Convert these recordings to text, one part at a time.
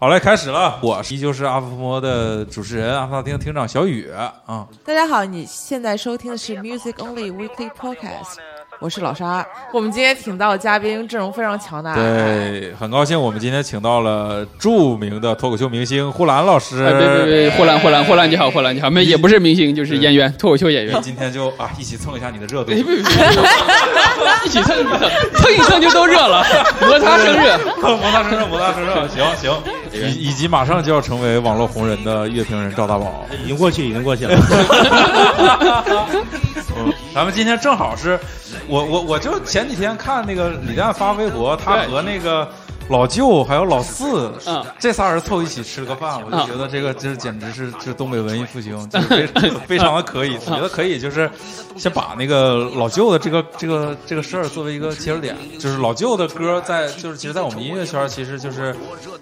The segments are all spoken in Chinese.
好嘞，开始了。我依旧是阿福摩的主持人，阿福大厅厅长小雨啊。大家好，你现在收听的是 Music Only Weekly Podcast，我是老沙。我们今天请到的嘉宾阵容非常强大，对，很高兴我们今天请到了著名的脱口秀明星呼兰老师。哎，别别别，呼兰呼兰呼兰你好，霍兰你好，没也不是明星，就是演员，脱口秀演员。今天就啊，一起蹭一下你的热度，一起蹭蹭一蹭就都热了，摩擦生热，摩擦生热，摩擦生热，行行。以以及马上就要成为网络红人的乐评人赵大宝，已经过去，已经过去了。咱们今天正好是，我我我就前几天看那个李诞发微博，他和那个。老舅还有老四，这仨人凑一起吃个饭，我就觉得这个这简直是这东北文艺复兴 就，非非常的可以。我觉得可以，就是先把那个老舅的这个这个这个事儿作为一个切入点，就是老舅的歌在就是其实，在我们音乐圈其实就是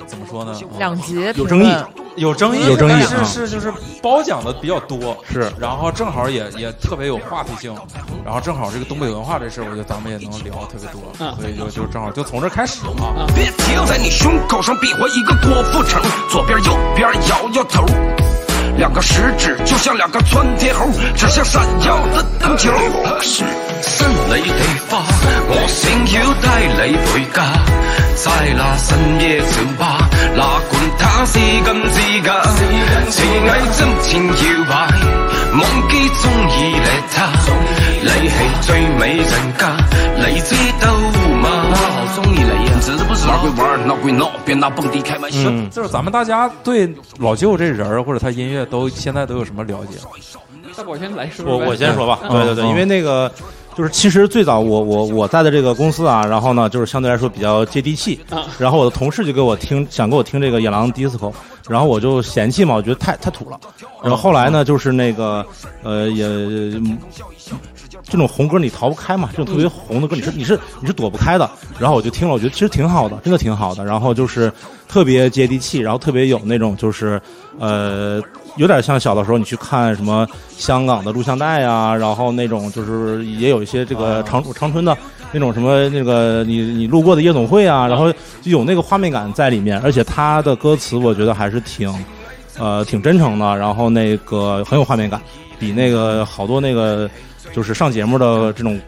怎么说呢？两极有争议，有争议，有争议，是是就是褒奖的比较多，是，然后正好也也特别有话题性，然后正好这个东北文化这事儿，我觉得咱们也能聊特别多，所以就就正好就从这开始啊。停在你胸口上比划一个郭富城，左边右边摇摇头，两个食指就像两个窜天猴，指向闪耀的灯球。新你地花，我想要带你回家，在那深夜酒吧，哪管他是真是假，情爱真情摇摆，忘记中意你他，你系最美人家，你知道吗？我好中意你。嗯，就是咱们大家对老舅这人儿或者他音乐都现在都有什么了解？那我先来说，我我先说吧。对对对，因为那个就是其实最早我我我在的这个公司啊，然后呢就是相对来说比较接地气。然后我的同事就给我听，想给我听这个野狼 disco，然后我就嫌弃嘛，我觉得太太土了。然后后来呢，就是那个呃也。这种红歌你逃不开嘛？这种特别红的歌你是你是你是躲不开的。然后我就听了，我觉得其实挺好的，真的挺好的。然后就是特别接地气，然后特别有那种就是呃，有点像小的时候你去看什么香港的录像带啊，然后那种就是也有一些这个长长春的那种什么那个你你路过的夜总会啊，然后就有那个画面感在里面。而且他的歌词我觉得还是挺呃挺真诚的，然后那个很有画面感，比那个好多那个。就是上节目的这种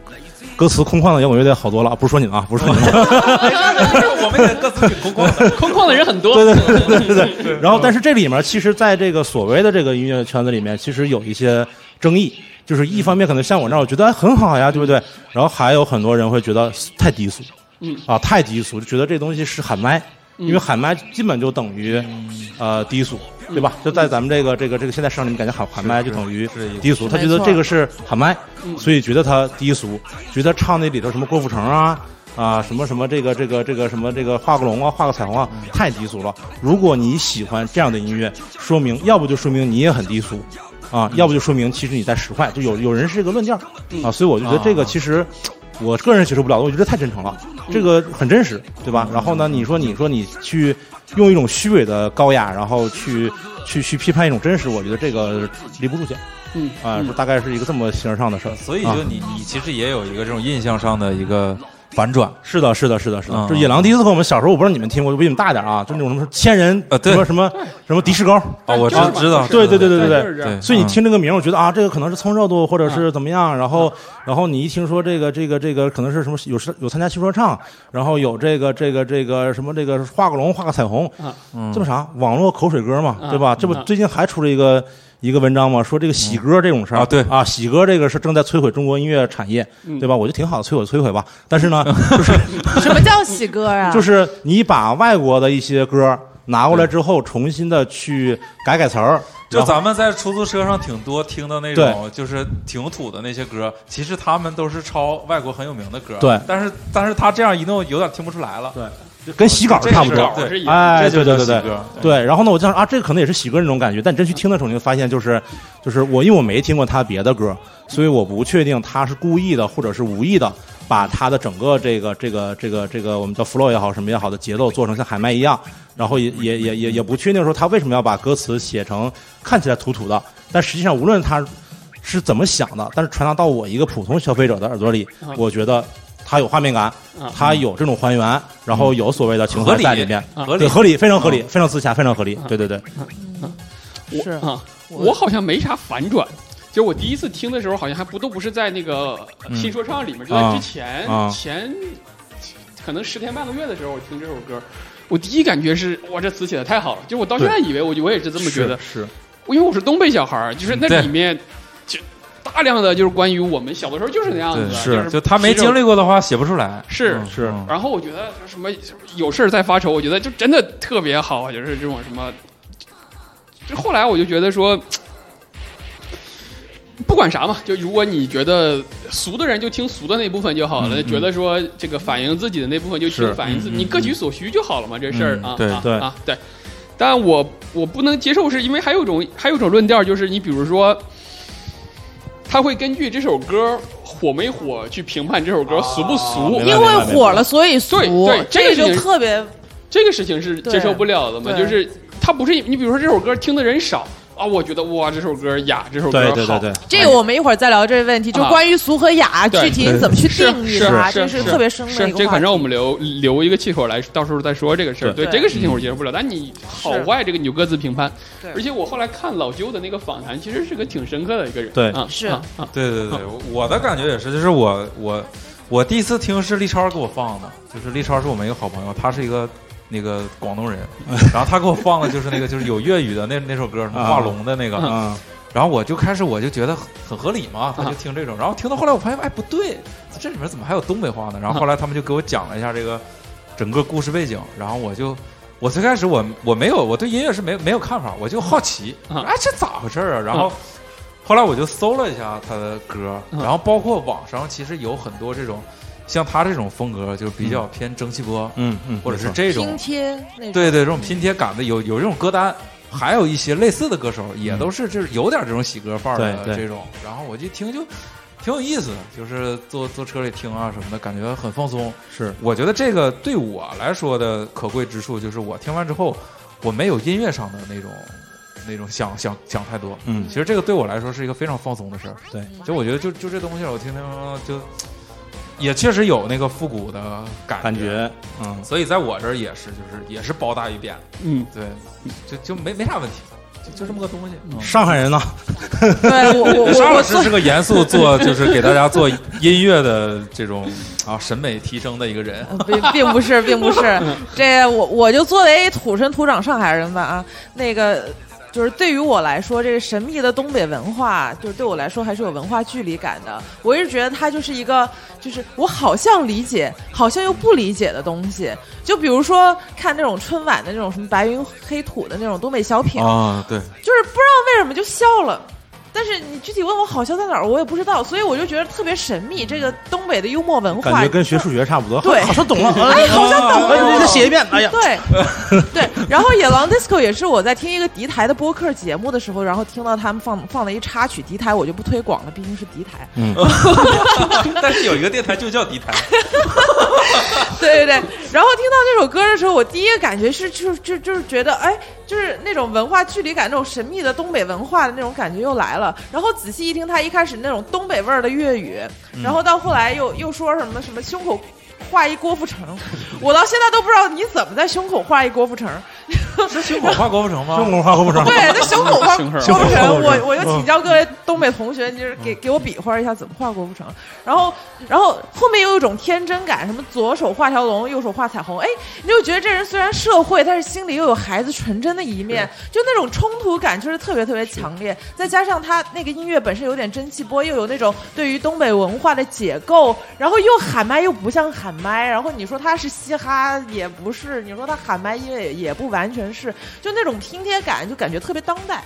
歌词空旷的摇滚乐队好多了，不是说你们啊，不是说你们，我们的歌词挺空旷的，空旷的人很多。对对对对对对。然后，但是这里面其实，在这个所谓的这个音乐圈子里面，其实有一些争议。就是一方面可能像我这样，我觉得很好呀，对不对？然后还有很多人会觉得太低俗，嗯啊，太低俗，就觉得这东西是喊麦，因为喊麦基本就等于呃低俗。对吧？就在咱们这个这个这个现在市场里面，感觉喊喊麦就等于低俗。他觉得这个是喊麦，所以觉得他低俗，觉得唱那里头什么郭富城啊啊什么什么这个这个这个什么这个画个龙啊画个彩虹啊太低俗了。如果你喜欢这样的音乐，说明要不就说明你也很低俗啊，要不就说明其实你在使坏。就有有人是这个论调啊，所以我就觉得这个其实我个人接受不了，我觉得太真诚了，这个很真实，对吧？然后呢，你说你说你去。用一种虚伪的高雅，然后去去去批判一种真实，我觉得这个离不住脚。嗯啊，大概是一个这么形而上的事儿。所以就你你其实也有一个这种印象上的一个。反转是的，是的，是的，是的。就野狼第一次和我们小时候，我不知道你们听过，比你们大点啊，就那种什么千人呃，什么什么什么迪士高啊，我知知道，对对对对对对。所以你听这个名，我觉得啊，这个可能是蹭热度，或者是怎么样。然后然后你一听说这个这个这个可能是什么有有参加新说唱，然后有这个这个这个什么这个画个龙画个彩虹，这么啥网络口水歌嘛，对吧？这不最近还出了一个。一个文章嘛，说这个喜歌这种事儿啊，对啊，喜歌这个是正在摧毁中国音乐产业，对吧？我就挺好的，摧毁摧毁吧。但是呢，就是 什么叫喜歌啊？就是你把外国的一些歌拿过来之后，重新的去改改词儿。就咱们在出租车上挺多听的那种，就是挺土的那些歌，其实他们都是抄外国很有名的歌。对，但是但是他这样一弄，有点听不出来了。对。跟洗稿差不多，哎，对对对对对。然后呢，我就想啊，这个可能也是喜歌那种感觉。但你真去听的时候，你会发现，就是就是我，因为我没听过他别的歌，所以我不确定他是故意的或者是无意的，把他的整个这个这个这个这个我们叫 flow 也好，什么也好的节奏做成像海麦一样。然后也也也也也不确定说他为什么要把歌词写成看起来土土的。但实际上，无论他是怎么想的，但是传达到我一个普通消费者的耳朵里，我觉得。它有画面感，它有这种还原，然后有所谓的情怀在里面，合理。合理，非常合理，非常自洽，非常合理。对对对，是。啊，我好像没啥反转。就我第一次听的时候，好像还不都不是在那个新说唱里面，就在之前前可能十天半个月的时候，我听这首歌，我第一感觉是哇，这词写的太好了。就我到现在以为，我就我也是这么觉得，是，因为我是东北小孩儿，就是那里面就大量的就是关于我们小的时候就是那样子，是，就他没经历过的话写不出来，是是。然后我觉得什么有事儿再发愁，我觉得就真的特别好，就是这种什么，就后来我就觉得说。不管啥嘛，就如果你觉得俗的人就听俗的那部分就好了，觉得说这个反映自己的那部分就听反映自己，你各取所需就好了嘛，这事儿啊，对对啊对。但我我不能接受，是因为还有一种还有一种论调，就是你比如说，他会根据这首歌火没火去评判这首歌俗不俗，因为火了所以俗，对这个就特别，这个事情是接受不了的嘛，就是他不是你比如说这首歌听的人少。啊，我觉得哇，这首歌雅，这首歌好。对对对对，这个我们一会儿再聊这个问题，就关于俗和雅，具体怎么去定义它，这是特别深的一个这反正我们留留一个气口来，到时候再说这个事儿。对这个事情我接受不了，但你好坏这个你就各自评判。而且我后来看老舅的那个访谈，其实是个挺深刻的一个人。对，是啊，对对对，我的感觉也是，就是我我我第一次听是立超给我放的，就是立超是我们一个好朋友，他是一个。那个广东人，然后他给我放的就是那个就是有粤语的那 那首歌，什么画龙的那个，然后我就开始我就觉得很合理嘛，他就听这种，然后听到后来我发现哎不对，这里面怎么还有东北话呢？然后后来他们就给我讲了一下这个整个故事背景，然后我就我最开始我我没有我对音乐是没没有看法，我就好奇，哎这咋回事啊？然后后来我就搜了一下他的歌，然后包括网上其实有很多这种。像他这种风格，就比较偏蒸汽波，嗯嗯，或者是这种拼贴，对对，这种拼贴感的有有这种歌单，还有一些类似的歌手，也都是就是有点这种喜歌范儿的这种。然后我就听就挺有意思的，就是坐坐车里听啊什么的，感觉很放松。是，我觉得这个对我来说的可贵之处，就是我听完之后，我没有音乐上的那种那种想想想太多。嗯，其实这个对我来说是一个非常放松的事儿。对，就我觉得就就这东西，我听听就。也确实有那个复古的感感觉，嗯，所以在我这儿也是，就是也是包大于扁，嗯，对，就就没没啥问题，就就这么个东西。上海人呢？对我我沙老师是个严肃做，就是给大家做音乐的这种啊审美提升的一个人，并并不是，并不是，这我我就作为土生土长上海人吧啊，那个。就是对于我来说，这个神秘的东北文化，就是对我来说还是有文化距离感的。我一直觉得它就是一个，就是我好像理解，好像又不理解的东西。就比如说看那种春晚的那种什么白云黑土的那种东北小品啊，对，就是不知道为什么就笑了。但是你具体问我好笑在哪儿，我也不知道，所以我就觉得特别神秘。这个东北的幽默文化，感觉跟学数学差不多。对，好像懂了。哎，好像懂了。你再写一遍。哎呀，对，对。然后野狼 disco 也是我在听一个敌台的播客节目的时候，然后听到他们放放了一插曲。敌台我就不推广了，毕竟是敌台。嗯。但是有一个电台就叫敌台。对对对。然后听到这首歌的时候，我第一个感觉是，就就就是觉得，哎，就是那种文化距离感，那种神秘的东北文化的那种感觉又来了。然后仔细一听，他一开始那种东北味儿的粤语，然后到后来又又说什么什么胸口画一郭富城，我到现在都不知道你怎么在胸口画一郭富城。是胸口画郭富城吗？胸口画郭富城。对，那胸口 画郭富城。我我就请教各位东北同学，就是给给我比划一下怎么画郭富城。然后然后后面又有一种天真感，什么左手画条龙，右手画彩虹。哎，你就觉得这人虽然社会，但是心里又有孩子纯真的一面，就那种冲突感就是特别特别强烈。再加上他那个音乐本身有点蒸汽波，又有那种对于东北文化的解构，然后又喊麦又不像喊麦，然后你说他是嘻哈也不是，你说他喊麦音乐也不完。完全是就那种拼贴感，就感觉特别当代，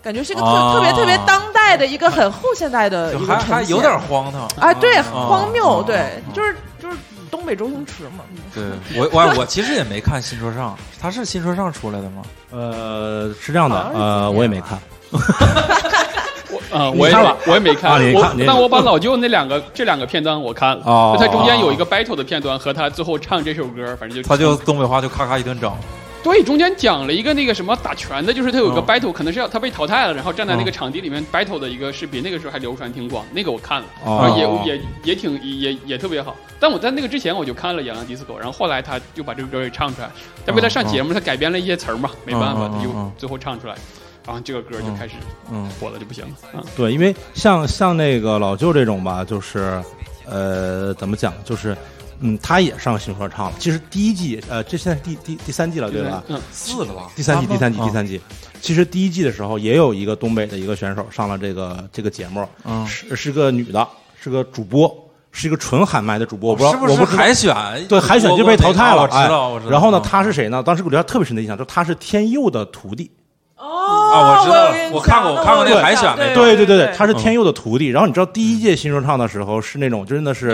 感觉是一个特特别特别当代的一个很后现代的一个还还有点荒唐。啊，对，荒谬，对，就是就是东北周星驰嘛。对我我我其实也没看新说唱，他是新说唱出来的吗？呃，是这样的，呃，我也没看。啊，我也我也没看，我但我把老舅那两个这两个片段我看了，他中间有一个 battle 的片段和他最后唱这首歌，反正就他就东北话就咔咔一顿整。对，中间讲了一个那个什么打拳的，就是他有个 battle，可能是要他被淘汰了，然后站在那个场地里面 battle 的一个视频，那个时候还流传挺广，那个我看了，也也也挺也也特别好。但我在那个之前我就看了《野狼 DISCO》，然后后来他就把这个歌给唱出来，但为了上节目，他改编了一些词儿嘛，没办法，他就最后唱出来。然后这个歌就开始嗯。火了就不行了。嗯对，因为像像那个老舅这种吧，就是呃怎么讲，就是嗯他也上新说唱了。其实第一季呃这现在第第第三季了对吧？嗯，四了吧？第三季第三季第三季。其实第一季的时候也有一个东北的一个选手上了这个这个节目，嗯，是是个女的，是个主播，是一个纯喊麦的主播。我不知道我不是海选？对，海选就被淘汰了。我知道，我知道。然后呢，他是谁呢？当时给我留下特别深的印象，就他是天佑的徒弟。哦，我知道，我看过，我看过那个海选那对对对对，他是天佑的徒弟。然后你知道第一届新说唱的时候是那种真的是，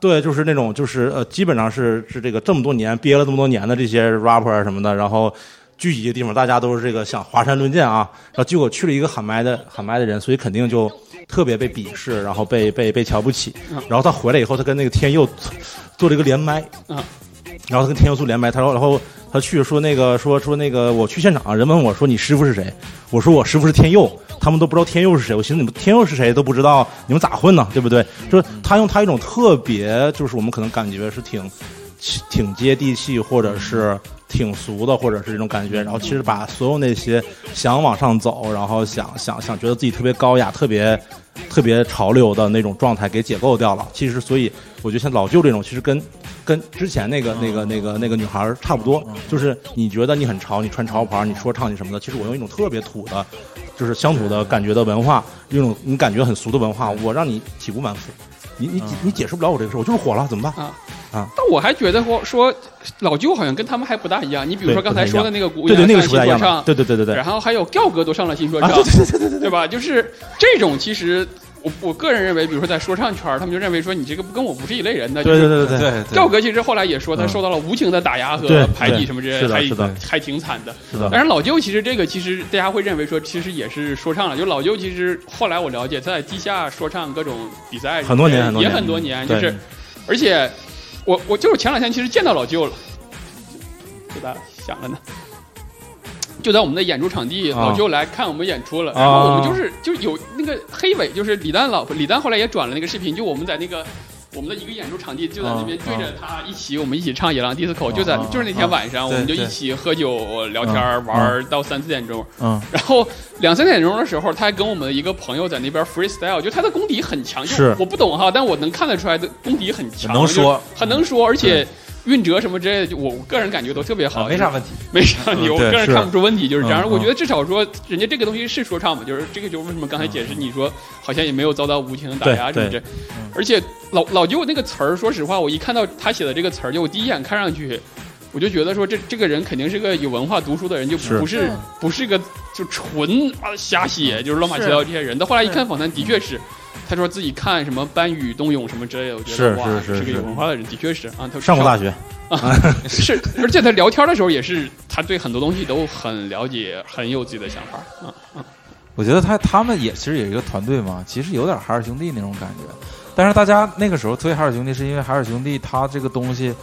对，就是那种就是呃，基本上是是这个这么多年憋了这么多年的这些 rapper 什么的，然后聚集的地方，大家都是这个想华山论剑啊。然后结果去了一个喊麦的喊麦的人，所以肯定就特别被鄙视，然后被被被瞧不起。然后他回来以后，他跟那个天佑做了一个连麦，然后他跟天佑素连麦，他说然后。他去说那个说说那个我去现场，人问我说你师傅是谁？我说我师傅是天佑，他们都不知道天佑是谁。我寻思你们天佑是谁都不知道，你们咋混呢？对不对？就是他用他一种特别，就是我们可能感觉是挺挺接地气，或者是挺俗的，或者是这种感觉。然后其实把所有那些想往上走，然后想想想觉得自己特别高雅、特别特别潮流的那种状态给解构掉了。其实所以我觉得像老舅这种，其实跟。跟之前那个、那个、那个、那个女孩差不多，就是你觉得你很潮，你穿潮牌，你说唱你什么的。其实我用一种特别土的，就是乡土的感觉的文化，用种你感觉很俗的文化，我让你体无完肤。你你你解释不了我这个事，我就是火了，怎么办啊？啊！但我还觉得说说老舅好像跟他们还不大一样。你比如说刚才说的那个古对对那个新说唱，对对对对对。然后还有调哥都上了新说唱，对对对对对，对吧？就是这种其实。我我个人认为，比如说在说唱圈他们就认为说你这个跟我不是一类人的。对对对对对。赵哥其实后来也说，他受到了无情的打压和排挤什么之类的，还还挺惨的。是的。但是老舅其实这个其实大家会认为说，其实也是说唱了。就老舅其实后来我了解，他在地下说唱各种比赛很多年，也很多年，就是而且我我就是前两天其实见到老舅了，给大家想了呢。就在我们的演出场地，老舅来看我们演出了，然后我们就是就有那个黑尾，就是李诞老婆，李诞后来也转了那个视频，就我们在那个我们的一个演出场地，就在那边对着他一起，我们一起唱《野狼 DISCO》，就在就是那天晚上，我们就一起喝酒聊天玩到三四点钟，嗯，然后两三点钟的时候，他还跟我们的一个朋友在那边 freestyle，就他的功底很强，是。我不懂哈，但我能看得出来的功底很强，能说。很能说，而且。运哲什么之类的，就我个人感觉都特别好，没啥问题，没啥问题，我个人看不出问题，就是这样。我觉得至少说，人家这个东西是说唱嘛，就是这个，就为什么刚才解释你说好像也没有遭到无情的打压，是不是？而且老老舅那个词儿，说实话，我一看到他写的这个词儿，就我第一眼看上去，我就觉得说这这个人肯定是个有文化、读书的人，就不是不是个就纯啊瞎写，就是乱七八糟这些人。但后来一看访谈，的确是。他说自己看什么班宇、冬泳什么之类的，我觉得是，是是个有文化的人，的确是啊。他上过大学啊，是，而且他聊天的时候也是，他对很多东西都很了解，很有自己的想法啊啊。我觉得他他们也其实也是一个团队嘛，其实有点海尔兄弟那种感觉。但是大家那个时候推海尔兄弟，是因为海尔兄弟他这个东西，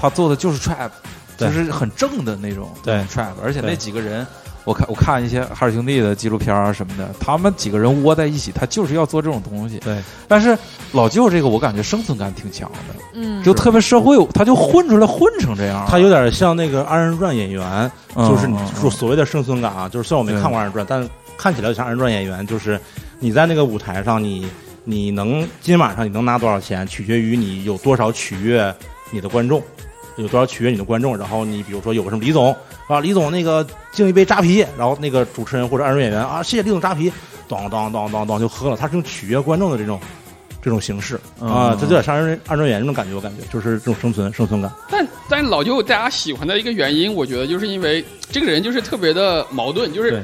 他做的就是 trap，就是很正的那种对 trap，而且那几个人。我看我看一些海尔兄弟的纪录片啊什么的，他们几个人窝在一起，他就是要做这种东西。对，但是老舅这个我感觉生存感挺强的，嗯，就特别社会，他就混出来混成这样。他有点像那个二人转演员，就是你说所谓的生存感啊，就是虽然我没看过二人转，但看起来像二人转演员，就是你在那个舞台上，你你能今晚上你能拿多少钱，取决于你有多少取悦你的观众。有多少取悦你的观众？然后你比如说有个什么李总啊，李总那个敬一杯扎啤，然后那个主持人或者二人演员啊，谢谢李总扎啤，当当当当当就喝了。他是用取悦观众的这种这种形式啊，这就有点像二人二人演那种感觉，我感觉就是这种生存生存感。但但老舅大家喜欢的一个原因，我觉得就是因为这个人就是特别的矛盾，就是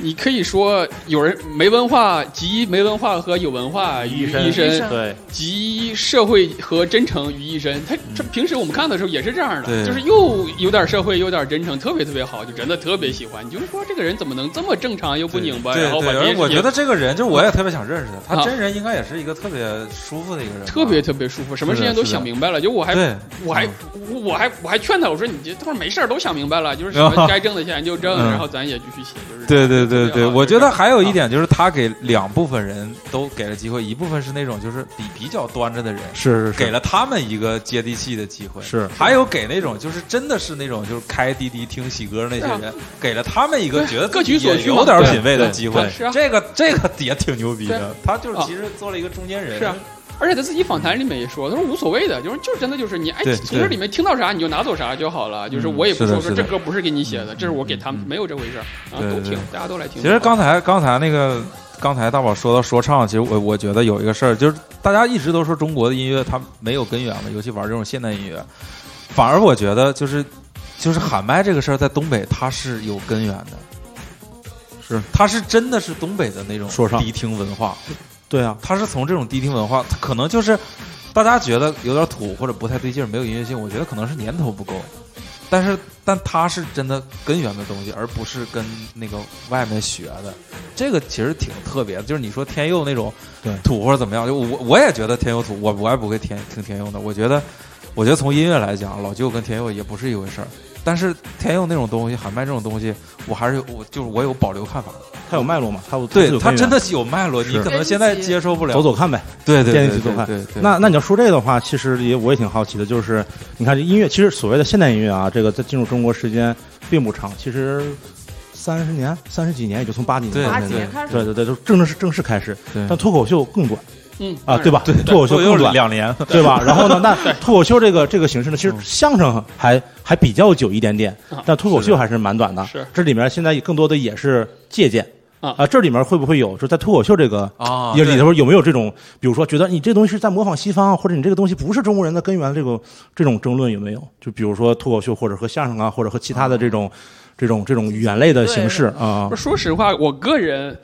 你可以说有人没文化，集没文化和有文化于一身，对，集社会和真诚于一身。他这平时我们看的时候也是这样的，就是又有点社会，有点真诚，特别特别好，就真的特别喜欢。你就是说这个人怎么能这么正常又不拧巴？然后把我觉得这个人，就是我也特别想认识他。他真人应该也是一个特别舒服的一个人，特别特别舒服，什么事情都想明白了。就我还我还我还我还劝他，我说你这他说没事都想明白了，就是什么该挣的钱就挣，然后咱也继续写。就是对对对对，我觉得。还有一点就是，他给两部分人都给了机会，一部分是那种就是比比较端着的人，是是是给了他们一个接地气的机会，是还有给那种就是真的是那种就是开滴滴听喜歌那些人，给了他们一个觉得各取所需、有点品位的机会。是啊，这个这个也挺牛逼的，他就是其实做了一个中间人。是啊。而且他自己访谈里面也说，他说无所谓的，就是就是真的就是你哎从这里面听到啥你就拿走啥就好了，就是我也不说说这歌不是给你写的，这是我给他们没有这回事啊，都听，大家都来听。其实刚才刚才那个刚才大宝说到说唱，其实我我觉得有一个事儿，就是大家一直都说中国的音乐它没有根源嘛，尤其玩这种现代音乐，反而我觉得就是就是喊麦这个事儿在东北它是有根源的，是。它是真的是东北的那种说唱。迪厅文化。对啊，他是从这种迪厅文化，可能就是大家觉得有点土或者不太对劲，没有音乐性。我觉得可能是年头不够，但是但他是真的根源的东西，而不是跟那个外面学的。这个其实挺特别的。就是你说天佑那种土或者怎么样，就我我也觉得天佑土，我我也不会天听天佑的。我觉得我觉得从音乐来讲，老舅跟天佑也不是一回事儿。但是天佑那种东西，喊麦这种东西，我还是我就是我有保留看法。他有脉络嘛？他有对，它真的是有脉络。你可能现在接受不了，走走看呗。对对对，走看。那那你要说这个的话，其实也我也挺好奇的，就是你看这音乐，其实所谓的现代音乐啊，这个在进入中国时间并不长，其实三十年、三十几年，也就从八几年、八几年开始，对对对，就正式正式开始。但脱口秀更短。嗯啊，对吧？对，脱口秀更短两年，对吧？然后呢，那 脱口秀这个这个形式呢，其实相声还还比较久一点点，但脱口秀还是蛮短的。是，这里面现在更多的也是借鉴啊啊，这里面会不会有就在脱口秀这个啊里头有没有这种，比如说觉得你这东西是在模仿西方，或者你这个东西不是中国人的根源，这个这种争论有没有？就比如说脱口秀或者和相声啊，或者和其他的这种这种这种语言类的形式啊。说实话，我个人。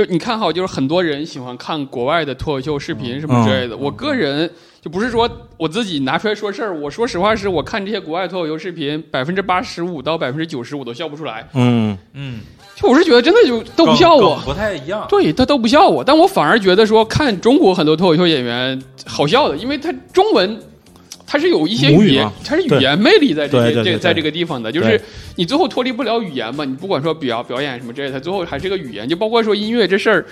就你看好，就是很多人喜欢看国外的脱口秀视频什么之类的。我个人就不是说我自己拿出来说事儿，我说实话是我看这些国外脱口秀视频，百分之八十五到百分之九十我都笑不出来。嗯嗯，就我是觉得真的就都不笑我，不太一样。对他都不笑我，但我反而觉得说看中国很多脱口秀演员好笑的，因为他中文。它是有一些语言，它是语言魅力在这些这在这个地方的，就是你最后脱离不了语言嘛。你不管说表表演什么之类的，它最后还是个语言。就包括说音乐这事儿，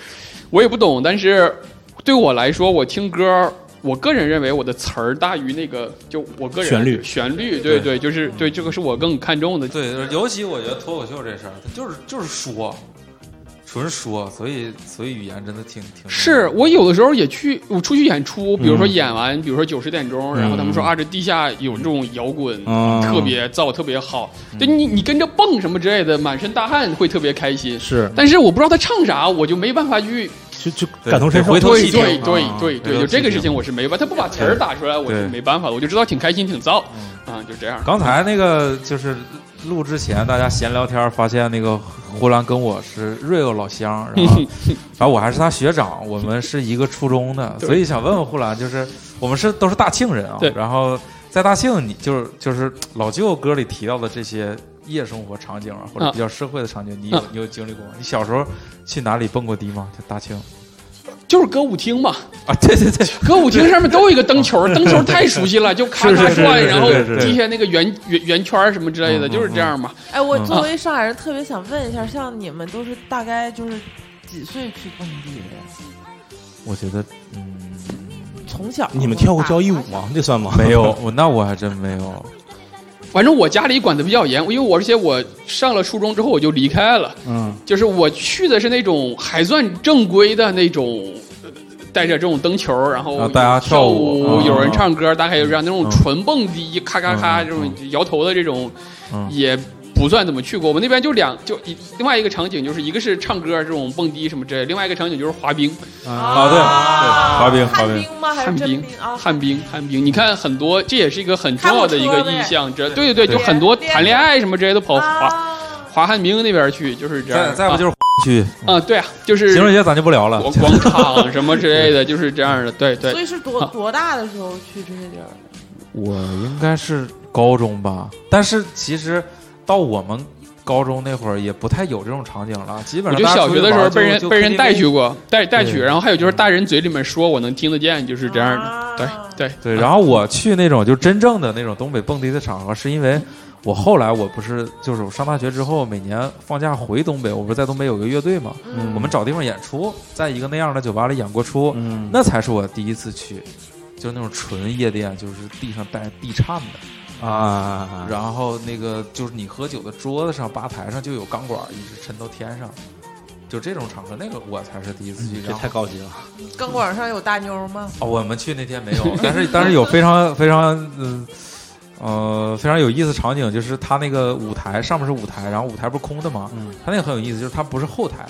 我也不懂，但是对我来说，我听歌，我个人认为我的词儿大于那个，就我个人旋律旋律，对对，就是对这个是我更看重的。对，尤其我觉得脱口秀这事儿，它就是就是说。纯说，所以所以语言真的挺挺。是我有的时候也去，我出去演出，比如说演完，比如说九十点钟，然后他们说啊，这地下有这种摇滚，特别燥，特别好。对你，你跟着蹦什么之类的，满身大汗会特别开心。是，但是我不知道他唱啥，我就没办法去就就感同身受。回头对对对对对，就这个事情我是没办法，他不把词儿打出来，我是没办法，我就知道挺开心，挺燥啊，就这样。刚才那个就是。录之前，大家闲聊天，发现那个呼兰跟我是 real 老乡，然后，然后我还是他学长，我们是一个初中的，所以想问问呼兰，就是我们是都是大庆人啊，然后在大庆，你就是就是老舅歌里提到的这些夜生活场景啊，或者比较社会的场景，你有你有经历过吗？你小时候去哪里蹦过迪吗？就大庆。就是歌舞厅嘛啊，对对对，歌舞厅上面都有一个灯球，灯球太熟悉了，就咔咔转，然后地下那个圆圆圆圈什么之类的，就是这样嘛。哎，我作为上海人，特别想问一下，像你们都是大概就是几岁去蹦迪的？我觉得，嗯，从小你们跳过交谊舞吗？这算吗？没有，我那我还真没有。反正我家里管的比较严，因为我而且我上了初中之后我就离开了，嗯，就是我去的是那种还算正规的那种，带着这种灯球，然后大家跳舞，有人唱歌，大概就这样那种纯蹦迪，咔咔咔这种摇头的这种，也。不算怎么去过，我们那边就两就一另外一个场景就是一个是唱歌这种蹦迪什么之类，另外一个场景就是滑冰。啊，对对，滑冰滑冰。吗？旱冰啊，旱冰旱冰，你看很多这也是一个很重要的一个印象，这对对对，就很多谈恋爱什么之类的跑滑滑旱冰那边去，就是这样。再再不就是去啊，对啊，就是情人节咱就不聊了，广场什么之类的，就是这样的，对对。所以是多多大的时候去这些地儿？我应该是高中吧，但是其实到我们高中那会儿也不太有这种场景了，基本上。就小学的时候被人被人带去过，带带去，然后还有就是大人嘴里面说我能听得见，就是这样的，对对对。然后我去那种就真正的那种东北蹦迪的场合，是因为。我后来我不是就是我上大学之后每年放假回东北，我不是在东北有个乐队嘛，我们找地方演出，在一个那样的酒吧里演过出，那才是我第一次去，就是那种纯夜店，就是地上带地颤的啊，然后那个就是你喝酒的桌子上吧台上就有钢管一直抻到天上，就这种场合，那个我才是第一次去，这太高级了。钢管上有大妞吗？哦，我们去那天没有，但是 但是有非常非常嗯。呃，非常有意思场景就是他那个舞台上面是舞台，然后舞台不是空的吗？嗯，他那个很有意思，就是他不是后台，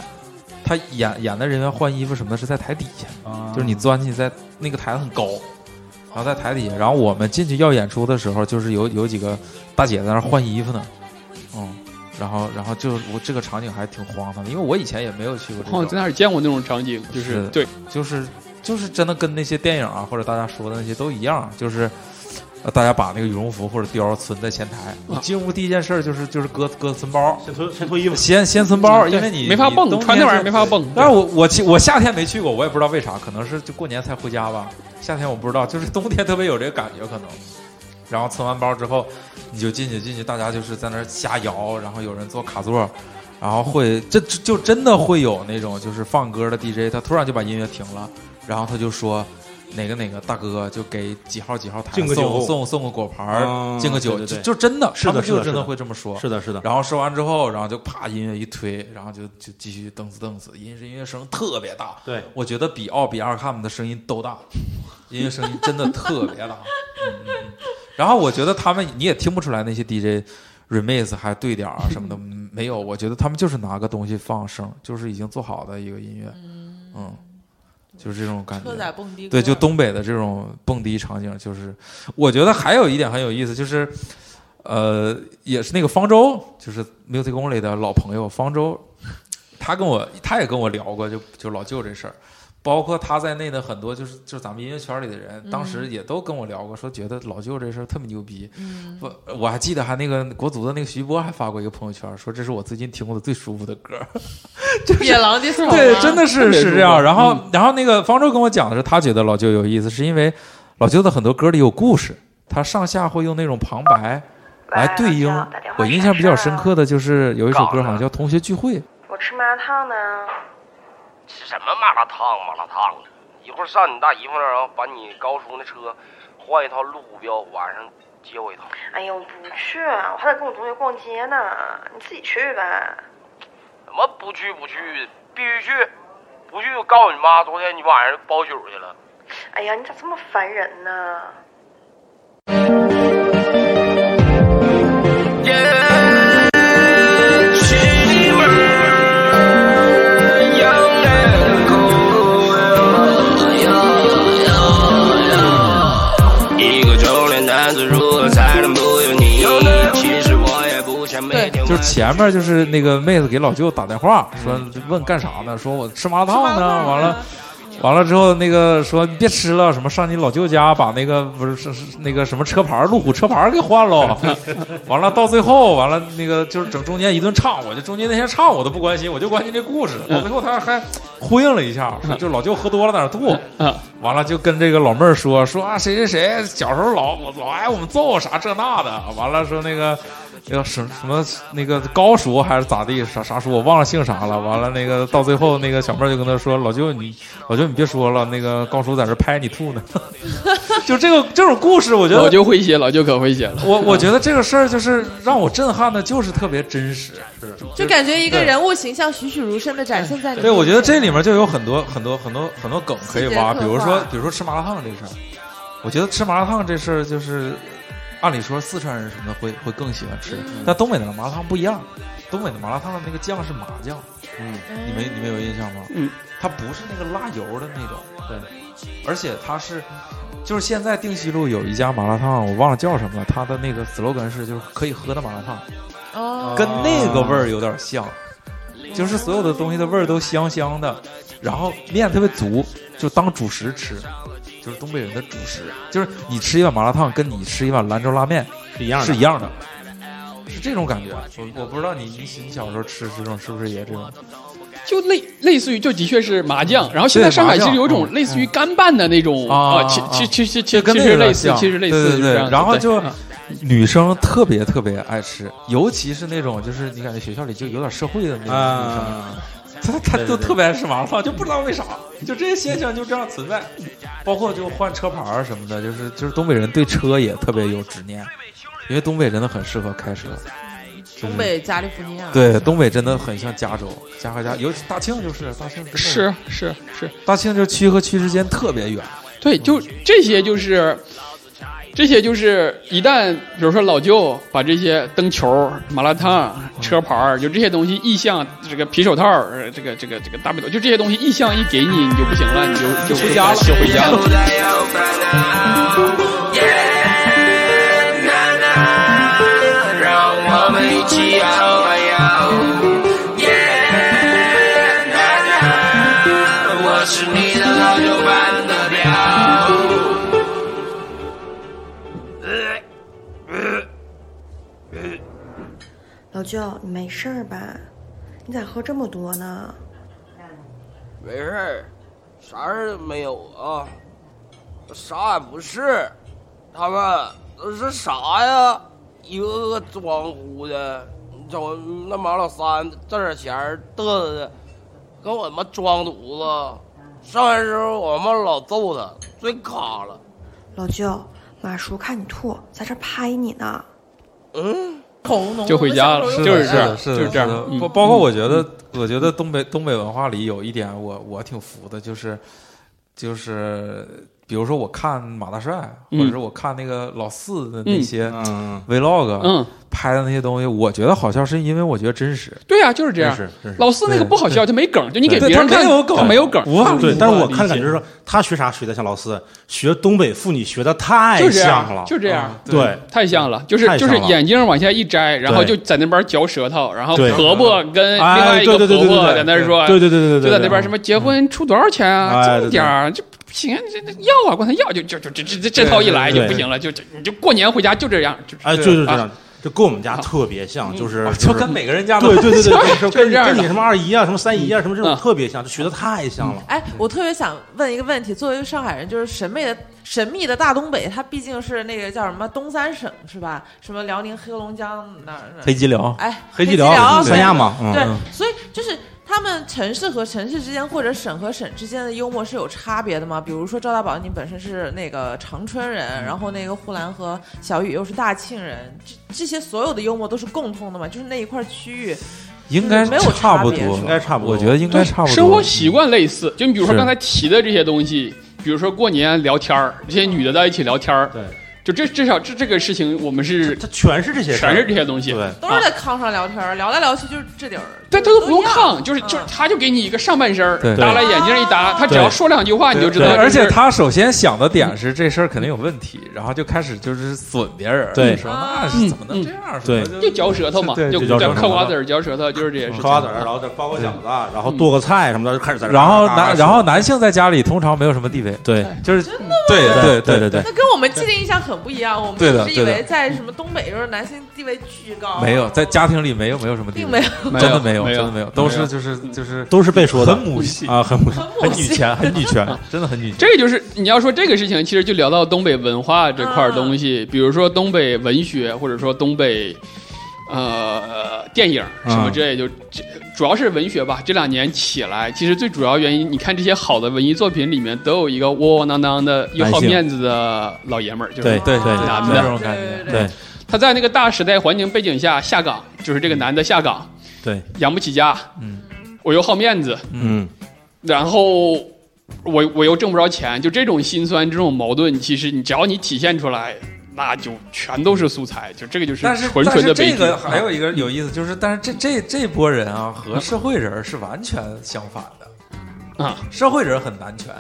他演演的人员换衣服什么的是在台底下，就是你钻进去在那个台子很高，然后在台底下，然后我们进去要演出的时候，就是有有几个大姐在那换衣服呢，嗯，然后然后就我这个场景还挺荒唐的，因为我以前也没有去过，哦，在哪儿见过那种场景，就是对，就是就是真的跟那些电影啊或者大家说的那些都一样，就是。大家把那个羽绒服或者貂存在前台。你进屋第一件事就是就是搁搁存包，先存先脱衣服，先先存包，因为你没法蹦，穿那玩意儿没法蹦。但是我我我夏天没去过，我也不知道为啥，可能是就过年才回家吧。夏天我不知道，就是冬天特别有这个感觉可能。然后存完包之后，你就进去进去，大家就是在那瞎摇，然后有人坐卡座，然后会这就真的会有那种就是放歌的 DJ，他突然就把音乐停了，然后他就说。哪个哪个大哥就给几号几号台送送送个果盘敬个酒，就就真的，是的，就真的会这么说，是的，是的。然后说完之后，然后就啪音乐一推，然后就就继续蹬死蹬死，音音乐声特别大，对我觉得比奥比尔卡姆的声音都大，音乐声音真的特别大。嗯然后我觉得他们你也听不出来那些 DJ remix 还对点啊什么的 没有，我觉得他们就是拿个东西放声，就是已经做好的一个音乐，嗯。就是这种感觉，对，就东北的这种蹦迪场景，就是我觉得还有一点很有意思，就是，呃，也是那个方舟，就是 Music Only 的老朋友方舟，他跟我，他也跟我聊过，就就老舅这事儿。包括他在内的很多，就是就是咱们音乐圈里的人，当时也都跟我聊过，说觉得老舅这事儿特别牛逼。我我还记得，还那个国足的那个徐波还发过一个朋友圈，说这是我最近听过的最舒服的歌。野狼的对，真的是是这样。然后然后那个方舟跟我讲的是，他觉得老舅有意思，是因为老舅的很多歌里有故事，他上下会用那种旁白来对应。我印象比较深刻的就是有一首歌，好像叫《同学聚会》。我吃麻辣烫呢。吃什么麻辣烫？麻辣烫的，一会儿上你大姨夫那儿，然后把你高叔那车换一套路虎标，晚上接我一趟。哎呦，不去，我还得跟我同学逛街呢。你自己去呗。什么不去？不去，必须去！不去，我告诉你妈，昨天你晚上包宿去了。哎呀，你咋这么烦人呢？前面就是那个妹子给老舅打电话说问干啥呢？说我吃麻辣烫呢。完了，完了之后那个说你别吃了，什么上你老舅家把那个不是是那个什么车牌路虎车牌给换了。完了到最后完了那个就是整中间一顿唱，我就中间那些唱我都不关心，我就关心这故事。到最后他还呼应了一下，说就老舅喝多了在那吐。完了就跟这个老妹儿说说啊谁谁谁小时候老老挨我们揍啥这那的。完了说那个。要什什么那个高叔还是咋地啥啥叔我忘了姓啥了。完了那个到最后那个小妹就跟他说：“老舅你老舅你别说了，那个高叔在这拍你吐呢。”就这个这种故事，我觉得老舅会写，老舅可会写了。我我觉得这个事儿就是让我震撼的，就是特别真实，是就感觉一个人物形象栩栩如生的展现在里面。对，我觉得这里面就有很多很多很多很多梗可以挖，比如说比如说吃麻辣烫这事儿，我觉得吃麻辣烫这事儿就是。按理说四川人什么的会会更喜欢吃，但东北的麻辣烫不一样，东北的麻辣烫的那个酱是麻酱，嗯，你们你们有印象吗？嗯，它不是那个辣油的那种，对，而且它是，就是现在定西路有一家麻辣烫，我忘了叫什么了，它的那个 slogan 是就是可以喝的麻辣烫，哦，跟那个味儿有点像。就是所有的东西的味儿都香香的，然后面特别足，就当主食吃，就是东北人的主食，就是你吃一碗麻辣烫，跟你吃一碗兰州拉面是一样的，是一样的，是这种感觉。我我不知道你你你小时候吃这种是不是也这种？就类类似于，就的确是麻酱。然后现在上海其实有一种类似于干拌的那种啊，其其其实其实类似，其实类似对对对。然后就女生特别特别爱吃，尤其是那种就是你感觉学校里就有点社会的那种女生，她她都特别爱吃麻辣烫，就不知道为啥，就这些现象就这样存在。包括就换车牌什么的，就是就是东北人对车也特别有执念，因为东北真的很适合开车。东北加利福尼亚，对，东北真的很像加州，加和加，尤其大庆就是大庆，是是是，大庆就区和区之间特别远，对，就这些就是，这些就是一旦比如说老舅把这些灯球、麻辣烫、车牌就这些东西意向，这个皮手套，这个这个这个大背头，就这些东西意向一给你，你就不行了，你就就回家了，就回家了。老舅，你没事吧？你咋喝这么多呢？没事儿，啥事都没有啊？啥也不是，他们都是啥呀？一个个装糊的，瞅那马老三挣点钱嘚瑟的，跟我妈装犊子。上来时候我妈老揍他，最卡了。老舅，马叔看你吐，在这拍你呢。嗯。就回家了，就是这样，是就是这样。包包括我觉得，我觉得东北东北文化里有一点，我我挺服的，就是就是。比如说，我看马大帅，或者是我看那个老四的那些 vlog，嗯，拍的那些东西，我觉得好笑，是因为我觉得真实。对呀，就是这样。老四那个不好笑，他没梗，就你给别人看，他没有梗。对，但是我看感觉是说，他学啥学的像老四，学东北妇女学的太像了，就这样，对，太像了，就是就是眼睛往下一摘，然后就在那边嚼舌头，然后婆婆跟另外一个婆婆在那说，对对对对对，就在那边什么结婚出多少钱啊，这么点儿就。不行，这这要啊，管他要，就就就这这这这套一来就不行了，就就你就过年回家就这样，就哎，就是这样，就跟我们家特别像，就是就跟每个人家对对对对，就是这样，跟你什么二姨啊，什么三姨啊，什么这种特别像，就学的太像了。哎，我特别想问一个问题，作为一个上海人，就是神秘的神秘的大东北，它毕竟是那个叫什么东三省是吧？什么辽宁、黑龙江那儿？黑吉辽？哎，黑吉辽三亚嘛？对，所以就是。他们城市和城市之间，或者省和省之间的幽默是有差别的吗？比如说赵大宝，你本身是那个长春人，然后那个呼兰和小雨又是大庆人，这这些所有的幽默都是共通的嘛？就是那一块区域，应该没有差不多，应该差不多。我觉得应该差不多。生活习惯类似，就你比如说刚才提的这些东西，比如说过年聊天儿，这些女的在一起聊天儿，对。就这至少这这个事情，我们是它全是这些，全是这些东西，对，都是在炕上聊天儿，聊来聊去就是这点儿。对，他都不用看，就是就是他就给你一个上半身儿，耷拉眼镜一耷，他只要说两句话你就知道。而且他首先想的点是这事儿肯定有问题，然后就开始就是损别人，对，说那是怎么能这样？对，就嚼舌头嘛，就嗑瓜子儿、嚼舌头，就是这些事。嗑瓜子儿，然后再包个饺子，然后剁个菜什么的，就开始在。然后男然后男性在家里通常没有什么地位，对，就是真的吗？对对对对对。那跟我们既定印象很不一样，我们。是以为在什么东北，就是男性地位巨高。没有，在家庭里没有没有什么地位，并没有，真的没有，真的没有，都是就是就是都是被说的很母系啊，很母很女权，很女权，真的很女权。这个就是你要说这个事情，其实就聊到东北文化这块东西，比如说东北文学，或者说东北。呃，电影什么之类，就这主要是文学吧。这两年起来，其实最主要原因，你看这些好的文艺作品里面，都有一个窝窝囊囊的、又好面子的老爷们儿，就是对对对男的这种感觉。对，他在那个大时代环境背景下下岗，就是这个男的下岗，对，养不起家，嗯，我又好面子，嗯，然后我我又挣不着钱，就这种心酸、这种矛盾，其实你只要你体现出来。那就全都是素材，就这个就是纯纯的悲剧。这个还有一个有意思，就是但是这这这波人啊，和社会人是完全相反的啊。社会人很男权，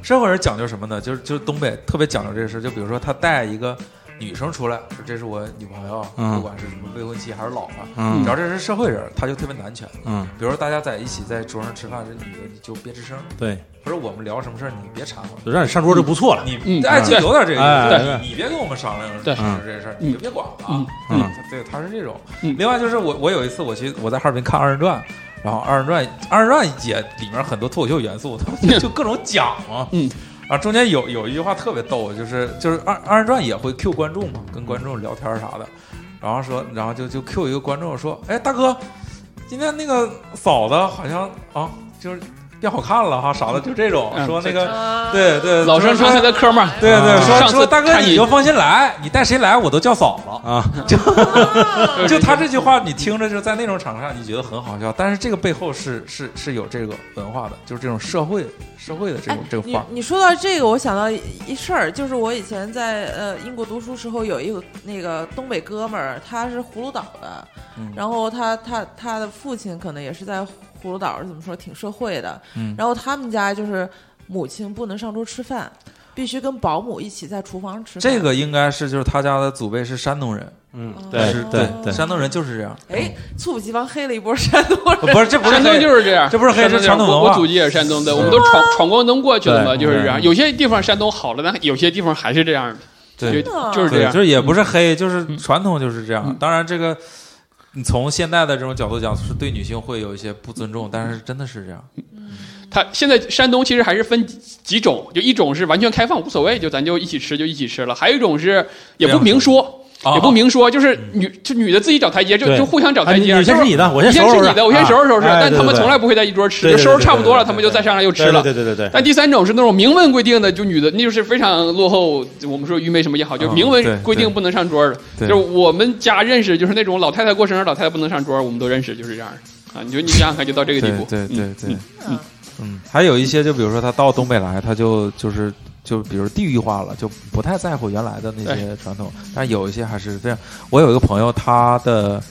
社会人讲究什么呢？就是就是东北特别讲究这个事，就比如说他带一个女生出来说这是我女朋友，不管是什么未婚妻还是老婆，只要这是社会人，他就特别男权。嗯，比如说大家在一起在桌上吃饭，这女的你就别吱声。对，或者我们聊什么事儿，你别掺和，让你上桌就不错了。你哎，就有点这个意思。你别跟我们商量这事儿，你就别管了。嗯，对，他是这种。另外就是我，我有一次我去我在哈尔滨看二人转，然后二人转二人转也里面很多脱口秀元素，他就各种讲嘛。嗯。啊，中间有有一句话特别逗，就是就是二二人转也会 Q 观众嘛，跟观众聊天啥的，然后说，然后就就 Q 一个观众说，哎，大哥，今天那个嫂子好像啊，就是。变好看了哈，嫂子就这种说那个，对对，老生常谈的哥们儿，对对，说说大哥你就放心来，你带谁来我都叫嫂子。啊，就 就他这句话你听着就在那种场合上你觉得很好笑，但是这个背后是是是有这个文化的，就是这种社会社会的这种这个话。你说到这个，我想到一事儿，就是我以前在呃英国读书时候有一个那个东北哥们儿，他是葫芦岛的，然后他他他的父亲可能也是在。葫芦岛是怎么说？挺社会的。嗯。然后他们家就是母亲不能上桌吃饭，必须跟保姆一起在厨房吃。这个应该是就是他家的祖辈是山东人。嗯，对对对，山东人就是这样。哎，猝不及防黑了一波山东人。不是，这不是山东就是这样，这不是黑是传统文化。我祖籍也是山东的，我们都闯闯关东过去了嘛，就是这样。有些地方山东好了，但有些地方还是这样的。对，就是这样，就是也不是黑，就是传统就是这样。当然这个。你从现在的这种角度讲，是对女性会有一些不尊重，但是真的是这样。他现在山东其实还是分几种，就一种是完全开放，无所谓，就咱就一起吃就一起吃了；还有一种是也不明说。也不明说，就是女就女的自己找台阶，就就互相找台阶。你先是你的，我先收拾你的，我先收拾收拾。但他们从来不会在一桌吃，就收拾差不多了，他们就再上来又吃了。对对对对。但第三种是那种明文规定的，就女的那就是非常落后。我们说愚昧什么也好，就明文规定不能上桌的。就是我们家认识，就是那种老太太过生日，老太太不能上桌，我们都认识，就是这样啊。你说你想想看，就到这个地步。对对对，嗯嗯。还有一些，就比如说他到东北来，他就就是。就比如地域化了，就不太在乎原来的那些传统，但有一些还是这样。我有一个朋友，他的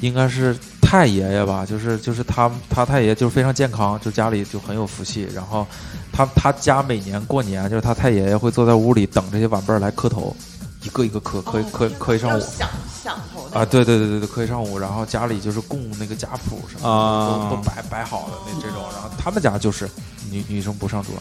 应该是太爷爷吧，就是就是他他太爷爷就是非常健康，就家里就很有福气。然后他他家每年过年，就是他太爷爷会坐在屋里等这些晚辈来磕头，一个一个磕，磕磕磕一上午。响响头啊，对对对对对，磕一上午。然后家里就是供那个家谱什么的，都都摆摆好的那这种。然后他们家就是女女生不上桌。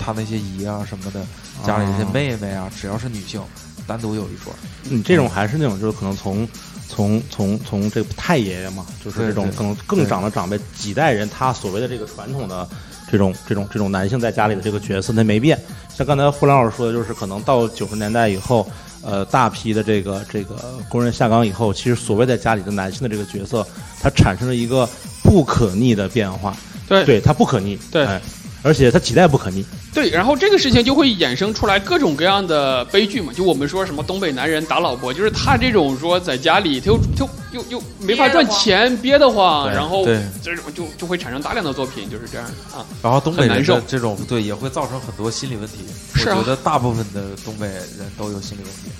他那些姨啊什么的，家里那些妹妹啊，只要是女性，单独有一桌。嗯，这种还是那种，就是可能从从从从这个太爷爷嘛，就是这种可能更长的长辈几代人，他所谓的这个传统的这种这种这种男性在家里的这个角色，他没变。像刚才胡兰老师说的，就是可能到九十年代以后，呃，大批的这个这个工人下岗以后，其实所谓在家里的男性的这个角色，它产生了一个不可逆的变化。对，对，它不可逆。对。而且他几代不可逆，对，然后这个事情就会衍生出来各种各样的悲剧嘛。就我们说什么东北男人打老婆，就是他这种说在家里他又又又又没法赚钱，憋得慌，然后这种就就会产生大量的作品，就是这样啊。然后东北人的这种对也会造成很多心理问题。是啊，我觉得大部分的东北人都有心理问题，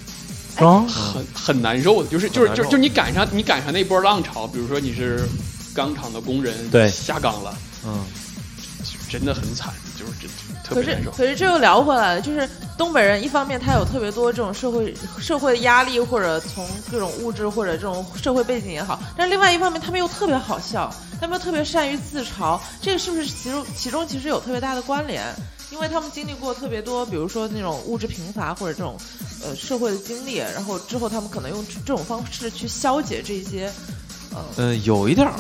是吧？很很难受的，就是就是就就你赶上你赶上那波浪潮，比如说你是钢厂的工人，对，下岗了，嗯。真的很惨，就是真可是可是这又聊回来了，就是东北人一方面他有特别多这种社会社会的压力，或者从各种物质或者这种社会背景也好，但是另外一方面他们又特别好笑，他们又特别善于自嘲，这个是不是其中其中其实有特别大的关联？因为他们经历过特别多，比如说那种物质贫乏或者这种呃社会的经历，然后之后他们可能用这种方式去消解这些。嗯，有一点儿，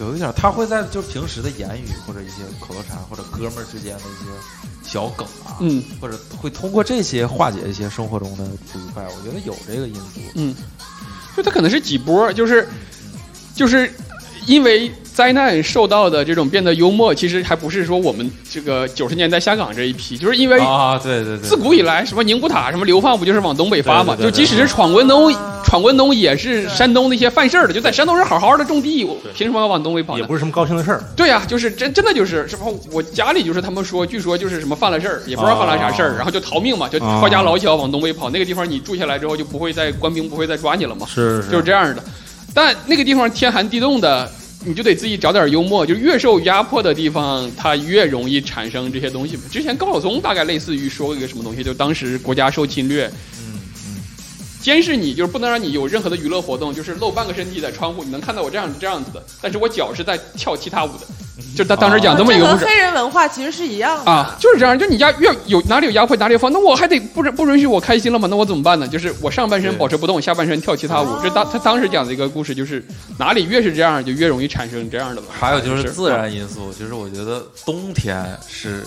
有一点儿，他会在就平时的言语或者一些口头禅或者哥们儿之间的一些小梗啊，嗯，或者会通过这些化解一些生活中的不愉快。我觉得有这个因素，嗯，就他可能是几波，就是就是因为。灾难受到的这种变得幽默，其实还不是说我们这个九十年代香港这一批，就是因为啊，对对对，自古以来什么宁古塔什么流放，不就是往东北发嘛？就即使是闯关东，闯关东也是山东那些犯事儿的，就在山东人好好的种地，凭什么要往东北跑？也不是什么高兴的事儿。对呀，就是真真的就是什么，我家里就是他们说，据说就是什么犯了事儿，也不知道犯了啥事儿，然后就逃命嘛，就抛家老小往东北跑。那个地方你住下来之后，就不会再官兵不会再抓你了嘛？是，就是这样的。但那个地方天寒地冻的。你就得自己找点幽默，就越受压迫的地方，它越容易产生这些东西。之前高晓松大概类似于说过一个什么东西，就当时国家受侵略，监视你，就是不能让你有任何的娱乐活动，就是露半个身体在窗户，你能看到我这样这样子的，但是我脚是在跳其他舞的。就他当时讲这么一个故事，黑人文化其实是一样的啊，就是这样。就你家越有哪里有压迫哪里有放，那我还得不不允许我开心了吗？那我怎么办呢？就是我上半身保持不动，下半身跳其他舞。这当他当时讲的一个故事，就是哪里越是这样，就越容易产生这样的。还有就是自然因素，就是我觉得冬天是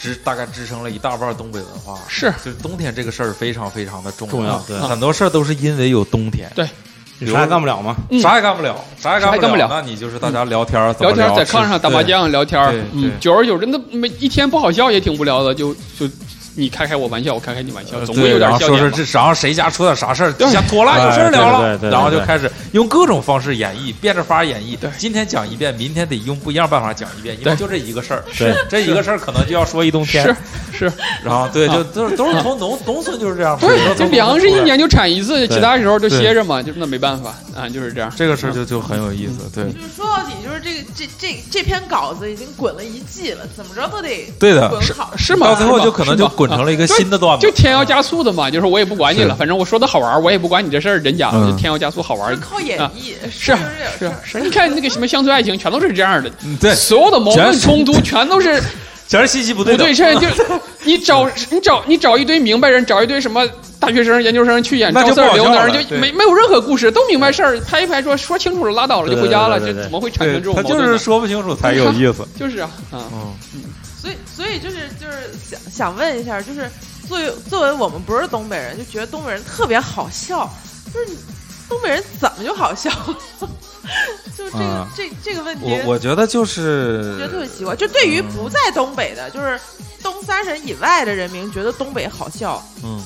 支大概支撑了一大半东北文化。是，就冬天这个事儿非常非常的重要。对，很多事儿都是因为有冬天。对。啥也干不了吗？啥也干不了，啥也干不了。那你就是大家聊天，聊天在炕上打麻将聊天，嗯，久而久之，那没一天不好笑也挺无聊的，就就。你开开我玩笑，我开开你玩笑，总会有点笑点。说说这，然后谁家出点啥事儿，先妥了有事儿聊了，然后就开始用各种方式演绎，变着法演绎。对，今天讲一遍，明天得用不一样办法讲一遍，因为就这一个事儿。是这一个事儿，可能就要说一冬天。是是，然后对，就都都是从农农村就是这样。对，这粮食一年就产一次，其他时候就歇着嘛，就那没办法啊，就是这样。这个事儿就就很有意思，对。就是说到底，就是这个这这这篇稿子已经滚了一季了，怎么着都得对的，滚好是吗？到最后就可能就滚成了一个新的段子。就添油加醋的嘛，就是我也不管你了，反正我说的好玩，我也不管你这事儿真假，就添油加醋好玩。靠演绎是是是，你看那个什么乡村爱情，全都是这样的，对，所有的矛盾冲突全都是 全是信息不对不对称，就 你找你找你找一堆明白人，找一堆什么大学生、研究生去演赵四刘那儿，就没没有任何故事，都明白事儿，拍一拍说说清楚了拉倒了就回家了，这怎么会产生这种矛盾？他就是说不清楚才有意思，就是啊，嗯嗯，所以所以就是就是想想问一下，就是。作为作为我们不是东北人，就觉得东北人特别好笑。就是东北人怎么就好笑？就这个这这个问题，我我觉得就是觉得特别奇怪。就对于不在东北的，就是东三省以外的人民，觉得东北好笑。嗯？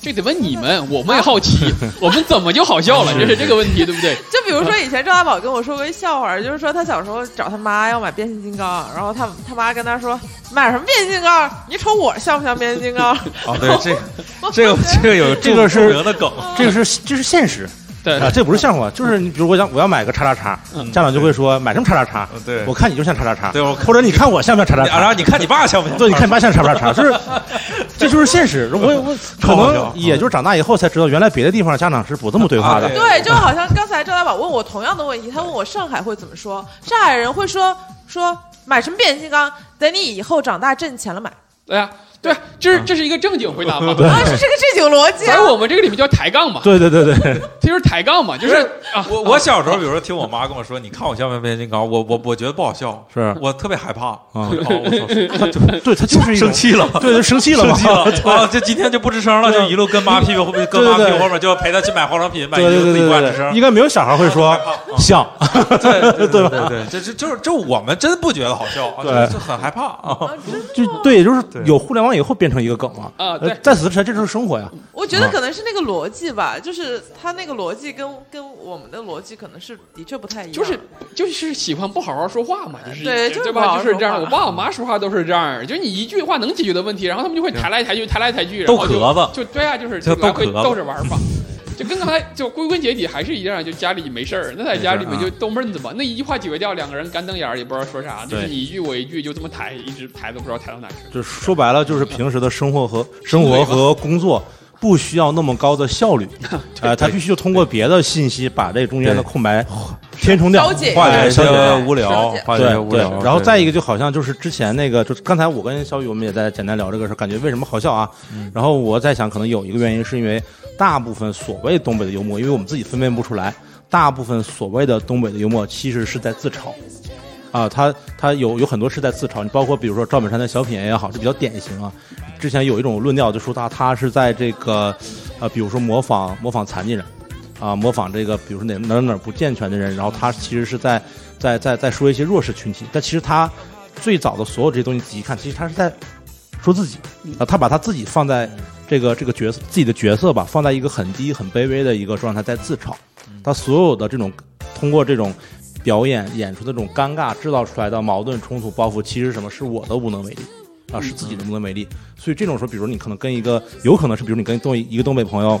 这得问你们，我们也好奇，我们怎么就好笑了？这是这个问题，对不对？就比如说以前赵大宝跟我说过一笑话，就是说他小时候找他妈要买变形金刚，然后他他妈跟他说买什么变形金刚？你瞅我像不像变形金刚？哦，对，这这个这个有这个是的梗，这个是这是现实。对啊，这不是笑话，就是你比如我想我要买个叉叉叉，家长就会说买什么叉叉叉？对，我看你就像叉叉叉，对，或者你看我像不像叉叉叉？然后你看你爸像不像？对，你看你爸像叉叉叉，就是这就是现实。我我 可能也就是长大以后才知道，原来别的地方家长是不这么对话的。对，就好像刚才赵大宝问我同样的问题，他问我上海会怎么说，上海人会说说买什么变形金刚？等你以后长大挣钱了买。对呀。对，这是这是一个正经回答吗？啊，是这个正经逻辑。在我们这个里面叫抬杠嘛。对对对对，这 就是抬杠嘛，就是 啊。我我小时候，比如说听我妈跟我说，你看我像不像变形金刚？我我我觉得不好笑，是我特别害怕啊。他就对他就是生气了，对，就生气了，生气了啊！就今天就不吱声了，就一路跟妈屁股后面，跟妈屁股后面，就陪他去买化妆品，买衣服，自己不吱声。应该没有小孩会说像，对对对对对，这这就是就我们真不觉得好笑，对，就很害怕啊。就对，就是有互联网以后变成一个梗了。啊，对，在此之前这就是生活呀。我觉得可能是那个逻辑吧，就是他那个逻辑跟跟我们的逻辑可能是的确不太一样。就是就是喜欢不好好说话嘛，就是对，对吧？就是这样。我爸我妈说话都是这样，就你一句话能解决的问题，然后他们就会抬来抬去，抬来抬去，逗壳子。就对啊，就是就来回逗着玩嘛。就跟刚才就归根结底还是一样，就家里没事儿，那在家里面就逗闷子嘛。那一句话解决掉，两个人干瞪眼儿也不知道说啥，就是你一句我一句，就这么抬，一直抬都不知道抬到哪去。就说白了，就是平时的生活和生活和工作不需要那么高的效率，呃，他必须就通过别的信息把这中间的空白填充掉，化解一些无聊，化解无聊。然后再一个，就好像就是之前那个，就是刚才我跟小雨我们也在简单聊这个事，感觉为什么好笑啊？然后我在想，可能有一个原因是因为。大部分所谓东北的幽默，因为我们自己分辨不出来，大部分所谓的东北的幽默其实是在自嘲，啊，他他有有很多是在自嘲，你包括比如说赵本山的小品也好，是比较典型啊。之前有一种论调就说他他是在这个，呃，比如说模仿模仿残疾人，啊，模仿这个比如说哪哪哪不健全的人，然后他其实是在在在在说一些弱势群体，但其实他最早的所有这些东西仔细看，其实他是在说自己，啊，他把他自己放在。这个这个角色自己的角色吧，放在一个很低很卑微的一个状态，在自嘲。他所有的这种通过这种表演演出的这种尴尬制造出来的矛盾冲突包袱，其实什么是我的无能为力啊，是自己的无能为力。所以这种时候，比如你可能跟一个，有可能是比如你跟东一个东北朋友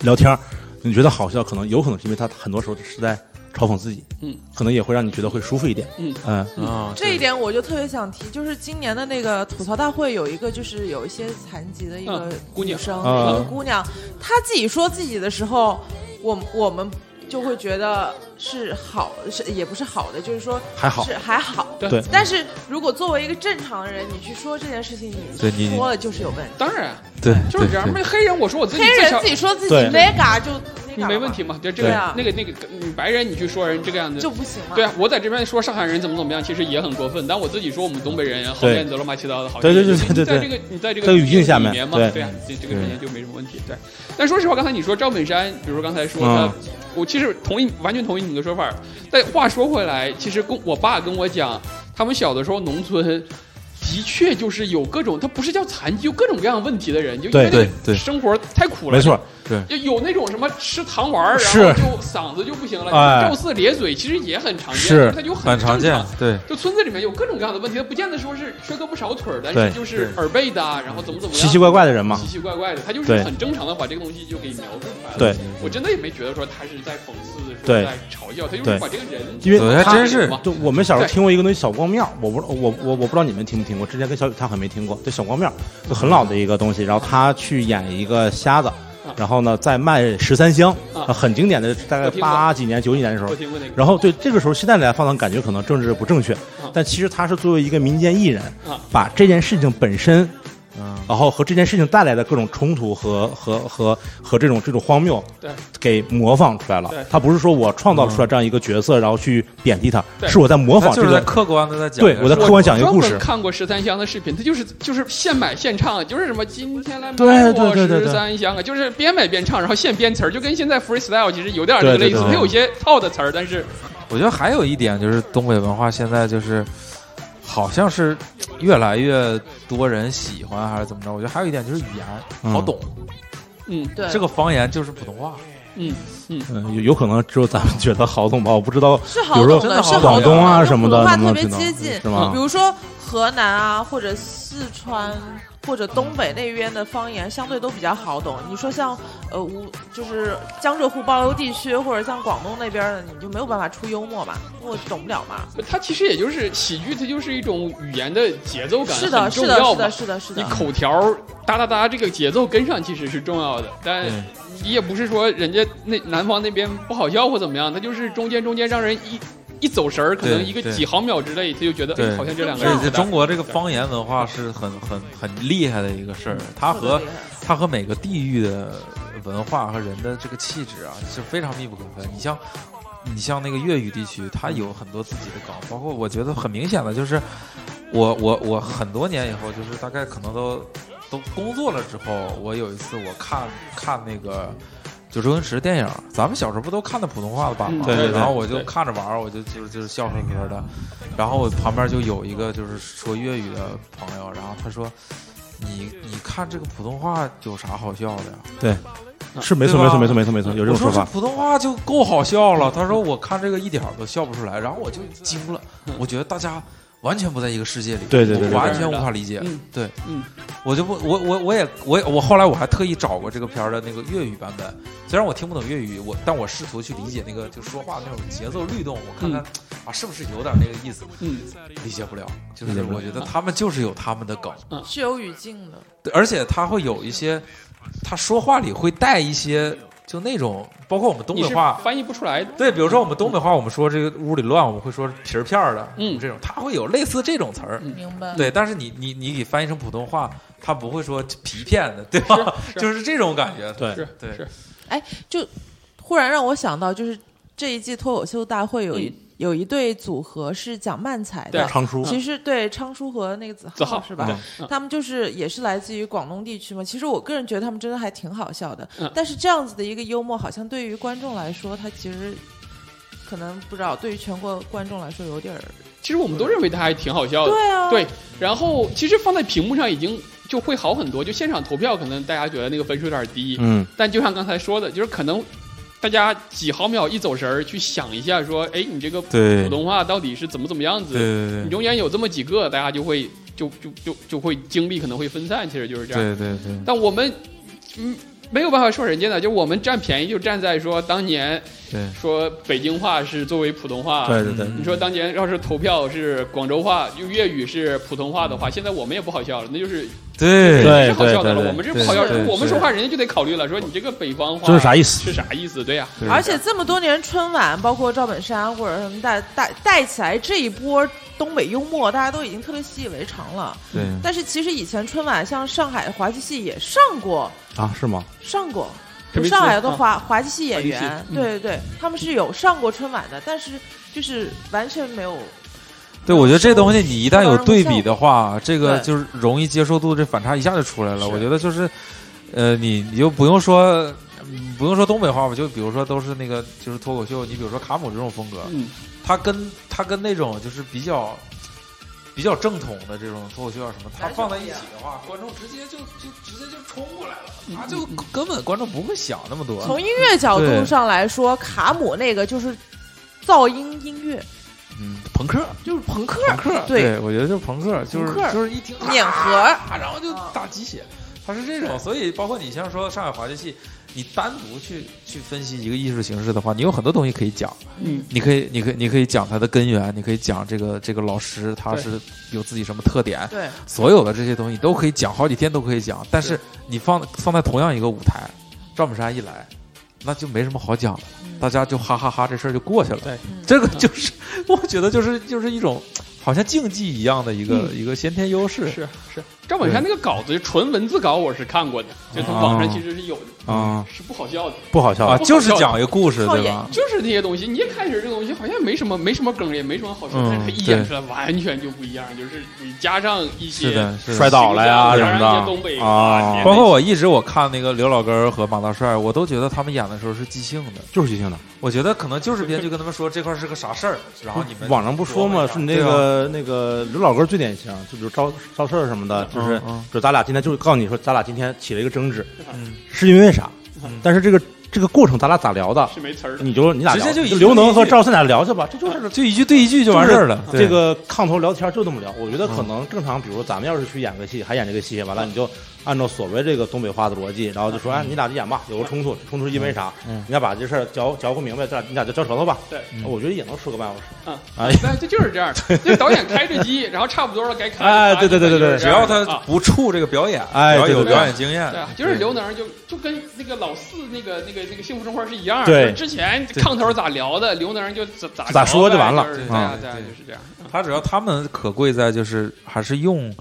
聊天，你觉得好笑，可能有可能是因为他很多时候是在嘲讽自己，嗯，可能也会让你觉得会舒服一点，嗯。嗯。这一点我就特别想提，就是今年的那个吐槽大会有一个就是有一些残疾的一个女生，啊。一个姑娘，她自己说自己的时候，我我们就会觉得是好，是也不是好的，就是说还好。是还好，对。但是如果作为一个正常人，你去说这件事情，你说了就是有问题。当然，对，就是这样。那黑人，我说我自己黑人自己说自己对。那嘎就你没问题嘛？就这个对啊。那个那个你白人，你去说人这个样子。就不行了。对啊，我在这边说上海人怎么怎么样，其实也很过分。但我自己说我们东北人好面子乱七八糟的，好对对对你对对在这个你在这个语境下面嘛，对对啊，这这个之间就没什么问题。对，但说实话，刚才你说赵本山，比如说刚才说嗯。他，我其实同意，完全同意你个说法。但话说回来，其实跟我爸跟我讲，他们小的时候农村。的确就是有各种，他不是叫残疾，有各种各样问题的人，就因为那对个对。生活太苦了，没错，对，就有那种什么吃糖丸儿，然后就嗓子就不行了，哎。肉丝咧嘴，其实也很常见，是他就很常见对，就村子里面有各种各样的问题，他不见得说是缺胳膊少腿儿，但是就是耳背的啊，然后怎么怎么样，奇奇怪怪的人嘛。奇，奇怪怪的，他就是很正常的把这个东西就给描述出来了。对，我真的也没觉得说他是在讽刺，说对。在嘲笑，他就是对。把这个人，因为对还真是就我们小时候听过一个东西小光面，我不我我我不知道你们听没听过，之前跟小雨他很没听过，这小光面，就很老的一个东西，然后他去演一个瞎子，然后呢再卖十三香，啊很经典的，大概八几年九几年的时候然后对这个时候现在来放，感觉可能政治不正确，但其实他是作为一个民间艺人啊，把这件事情本身。嗯，然后和这件事情带来的各种冲突和和和和这种这种荒谬，对，给模仿出来了。对。他不是说我创造出来这样一个角色，然后去贬低他，是我在模仿这个。就是在客观的在讲。对我在客观讲一个故事。看过十三香的视频，他就是就是现买现唱，就是什么今天来对买我对对对对十三香啊，就是边买边唱，然后现编词儿，就跟现在 freestyle 其实有点这个类似，对。对对它有些套的词儿，但是我觉得还有一点就是东北文化现在就是，好像是越来越多人喜欢还是怎么着？我觉得还有一点就是语言嗯好懂，嗯对这个方言就是普通话。嗯嗯，嗯，有有可能只有咱们觉得好懂吧？我不知道，是比如说好懂的，是广东啊什么的，普通话特别接近，是吗比？如说河南啊，或者四川或者东北那边的方言，相对都比较好懂。你说像呃吴，就是江浙沪包邮地区，或者像广东那边的，你就没有办法出幽默嘛，因为懂不了嘛。它其实也就是喜剧，它就是一种语言的节奏感是的，是的，是的是的，。是的，你。口条哒哒哒这个节奏跟上其实是重要的，但你也不是说人家那南方那边不好笑或怎么样，它就是中间中间让人一一走神儿，可能一个几毫秒之内，他就觉得对哎，好像这两个而人且中国这个方言文化是很很很厉害的一个事儿，它和它和每个地域的文化和人的这个气质啊是非常密不可分。你像你像那个粤语地区，它有很多自己的梗，包括我觉得很明显的就是，我我我很多年以后，就是大概可能都都工作了之后，我有一次我看看那个。就周星驰电影，咱们小时候不都看的普通话的版吗？嗯对对然后我就看着玩儿，我就就是就是笑呵呵的。然后我旁边就有一个就是说粤语的朋友，然后他说：“你你看这个普通话有啥好笑的呀？”对，是没错，没错，没错，没错，没错，有这种我说说法。这普通话就够好笑了。他说我看这个一点都笑不出来，然后我就惊了，我觉得大家完全不在一个世界里，对对对完全无法理解。嗯对，嗯，我就不，我我我也我也我后来我还特意找过这个片儿的那个粤语版本，虽然我听不懂粤语，我但我试图去理解那个就说话那种节奏律动，我看看、啊是不是有点那个意思，嗯，理解不了。就是我觉得他们就是有他们的梗，是有语境的。对而且他会有一些，他说话里会带一些就那种，包括我们东北话。翻译不出来的。对，比如说我们东北话，我们说这个屋里乱，我们会说皮儿片儿的，嗯这种它会有类似这种词儿，明白。对，但是你你你给翻译成普通话，他不会说皮片的，对吧？是就是这种感觉。对是对是，就忽然让我想到，就是这一季脱口秀大会有一、有一对组合是讲漫才对的，昌叔，其实对昌叔和那个子子浩是吧？嗯他们就是也是来自于广东地区嘛。其实我个人觉得他们真的还挺好笑的，嗯但是这样子的一个幽默，好像对于观众来说，他其实可能不知道，对于全国观众来说有点儿其实我们都认为他还挺好笑的。对啊，对，然后其实放在屏幕上已经就会好很多。就现场投票，可能大家觉得那个分数有点低，嗯，但就像刚才说的，就是可能大家几毫秒一走神儿去想一下，说，哎，你这个普通话到底是怎么怎么样子？对对你中间有这么几个，大家就会就就就就会精力可能会分散，其实就是这样。对对对，但我们嗯没有办法说人家的，就我们占便宜就站在说当年，对，说北京话是作为普通话，对对对。你说当年要是投票是广州话，用粤语是普通话的话，现在我们也不好笑了，那就是对对是好笑的了。我们这不好笑，我们说话人家就得考虑了，说你这个北方话这是啥意思？是啥意思？对呀。而且这么多年春晚，包括赵本山或者什么带带带起来这一波东北幽默，大家都已经特别习以为常了。对。但是其实以前春晚像上海滑稽戏也上过啊？是吗？上过。上海的滑滑稽戏演员，对对对，他们是有上过春晚的，但是就是完全没有。对，我觉得这东西你一旦有对比的话，这个就是容易接受度这反差一下就出来了。我觉得就是，呃，你你就不用说不用说东北话吧，就比如说都是那个就是脱口秀，你比如说卡姆这种风格，嗯，他跟他跟那种就是比较。比较正统的这种脱口秀啊什么，他放在一起的话，观众直接就就直接就冲过来了，他就根本观众不会想那么多。从音乐角度上来说，卡姆那个就是噪音音乐，嗯，朋克。就是朋克，朋克，对。我觉得就是朋克，就是就是一听碾核，然后就打鸡血，他是这种，所以包括你像说上海滑稽戏。你单独去去分析一个艺术形式的话，你有很多东西可以讲。嗯，你可以，你可以，你可以讲它的根源，你可以讲这个这个老师他是有自己什么特点。对，所有的这些东西都可以讲，好几天都可以讲。但是你放放在同样一个舞台，赵本山一来，那就没什么好讲的，大家就哈哈哈，这事儿就过去了。对，这个就是我觉得就是就是一种好像竞技一样的一个一个先天优势。是是。赵本山那个稿子，纯文字稿，我是看过的，就从网上其实是有的啊，是不好笑的，不好笑啊，就是讲一个故事，对吧？就是那些东西，你一开始这个东西好像没什么，没什么梗，也没什么好笑，但是一演出来完全就不一样，就是你加上一些摔倒了呀什么的，东北啊，包括我一直我看那个刘老根和马大帅，我都觉得他们演的时候是即兴的，就是即兴的。我觉得可能就是编剧跟他们说这块是个啥事儿，然后你们网上不说吗？是那个那个刘老根最典型，就比如招招事儿什么的。就是就咱俩今天就是告诉你说，咱俩今天起了一个争执，是因为啥？但是这个这个过程咱俩咋聊的？是没词儿，你就你俩直接就刘能和赵四俩聊去吧，这就是就一句对一句就完事儿了。这个炕头聊天就这么聊。我觉得可能正常，比如咱们要是去演个戏，还演这个戏，完了你就。按照所谓这个东北话的逻辑，然后就说：“哎，你俩就演吧，有个冲突，冲突是因为啥？你要把这事儿嚼嚼不明白，咱俩你俩就嚼舌头吧。”对，我觉得也能说个半小时。嗯，哎，这就是这样。那导演开着机，然后差不多了该开。哎，对对对对对，只要他不触这个表演，哎，有表演经验，对，就是刘能就就跟那个老四那个那个那个幸福生活是一样。对，之前炕头咋聊的，刘能就咋咋咋说就完了。对对，对，就是这样。他只要他们可贵在就是还是用。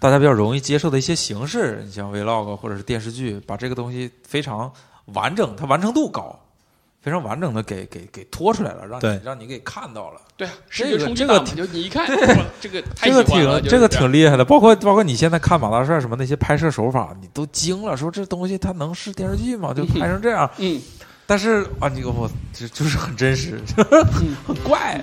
大家比较容易接受的一些形式，你像 vlog 或者是电视剧，把这个东西非常完整，它完成度高，非常完整的给给给拖出来了，让你让你给看到了。对，这个这个就你一看，这个这个挺这个挺厉害的。包括包括你现在看马大帅什么那些拍摄手法，你都惊了，说这东西它能是电视剧吗？就拍成这样。嗯。但是啊，你我就就是很真实，很怪。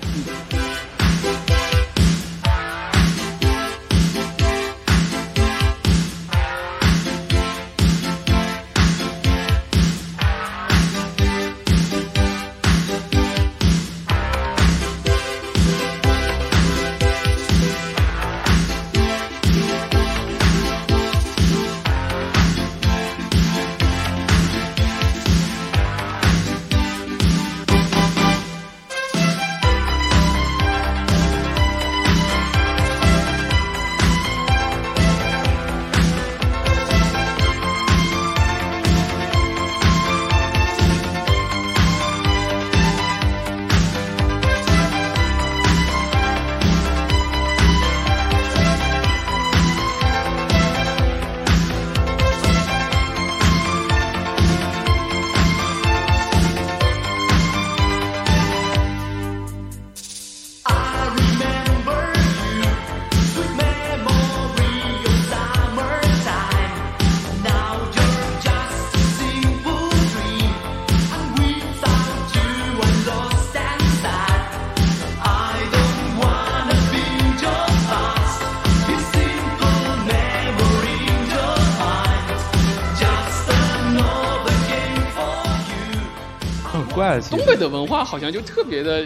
东北的文化好像就特别的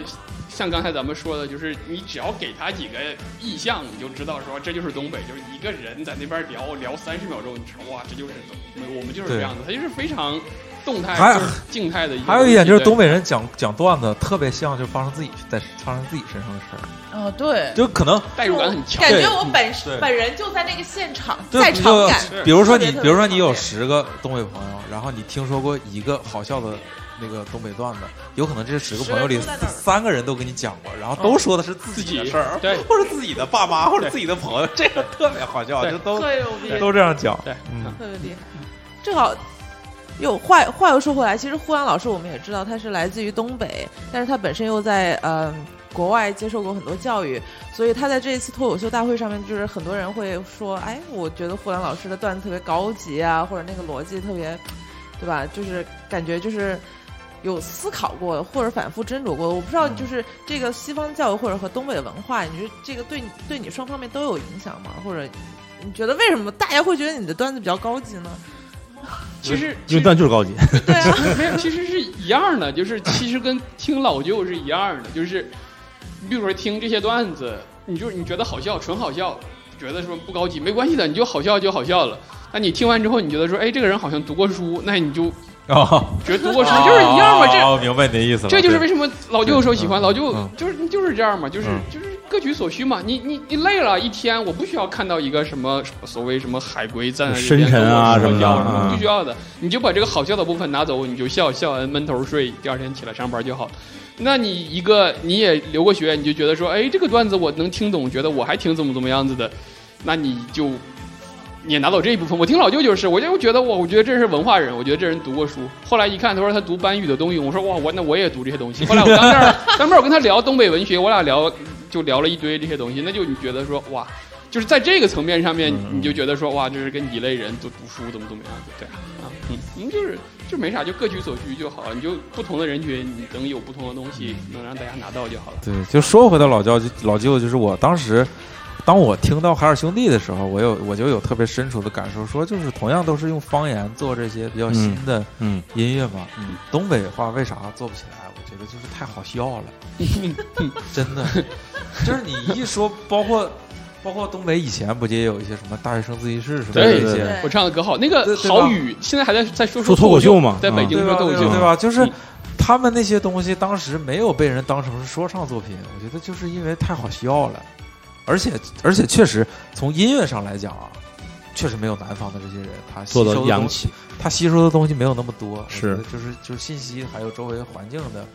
像刚才咱们说的，就是你只要给他几个意象，你就知道说这就是东北，就是一个人在那边聊聊三十秒钟，你说哇，这就是我们就是这样的，他就是非常动态、还静态的。还有一点就是东北人讲讲段子特别像就发生自己在发生自己身上的事儿。哦，对，就可能代入感很强，感觉我本本人就在那个现场，在场感。比如说你，比如说你有十个东北朋友，然后你听说过一个好笑的。那个东北段子，有可能这十个朋友里三个人都跟你讲过，然后都说的是自己的事儿，对，或者自己的爸妈，或者自己的朋友，这个特别好笑，就都都这样讲，对，特别厉害。正好又话话又说回来，其实呼兰老师我们也知道他是来自于东北，但是他本身又在呃国外接受过很多教育，所以他在这一次脱口秀大会上面，就是很多人会说，哎，我觉得呼兰老师的段子特别高级啊，或者那个逻辑特别，对吧？就是感觉就是。有思考过或者反复斟酌过，我不知道，就是这个西方教育或者和东北文化，你觉得这个对你对你双方面都有影响吗？或者你觉得为什么大家会觉得你的段子比较高级呢？其实因为段就是高级，对啊，没有，其实是一样的，就是其实跟听老舅是一样的，就是你比如说听这些段子，你就你觉得好笑，纯好笑，觉得说不高级没关系的，你就好笑就好笑了。那你听完之后，你觉得说，哎，这个人好像读过书，那你就。哦，觉得读过书就是一样嘛，这明白你的意思了。这就是为什么老舅说喜欢老舅，就是就是这样嘛，就是就是各取所需嘛。你你你累了一天，我不需要看到一个什么所谓什么海龟在那深沉啊什么的，不需要的。你就把这个好笑的部分拿走，你就笑笑完闷头睡，第二天起来上班就好。那你一个你也留过学，你就觉得说，哎，这个段子我能听懂，觉得我还挺怎么怎么样子的，那你就。也拿走这一部分。我听老舅就是，我就觉得我，我觉得这是文化人，我觉得这人读过书。后来一看，他说他读班语的东西，我说哇，我那我也读这些东西。后来我当面当面我跟他聊东北文学，我俩聊就聊了一堆这些东西。那就你觉得说哇，就是在这个层面上面，你就觉得说哇，这是跟一类人都读书怎么怎么样的，对啊，嗯，您就是就没啥，就各取所需就好了。你就不同的人群，你能有不同的东西，能让大家拿到就好了。对，就说回到老舅老舅，就是我当时。当我听到海尔兄弟的时候，我有我就有特别深处的感受，说就是同样都是用方言做这些比较新的音乐嘛，东北话为啥做不起来？我觉得就是太好笑了，真的，就是你一说，包括包括东北以前不也有一些什么大学生自习室什么这些，我唱的歌好，那个郝宇现在还在在说说脱口秀嘛，在北京说脱口秀。对吧？就是他们那些东西当时没有被人当成是说唱作品，我觉得就是因为太好笑了。而且而且确实从音乐上来讲啊，确实没有南方的这些人他做的洋气，他吸收的东西没有那么多，是就是就是信息还有周围环境的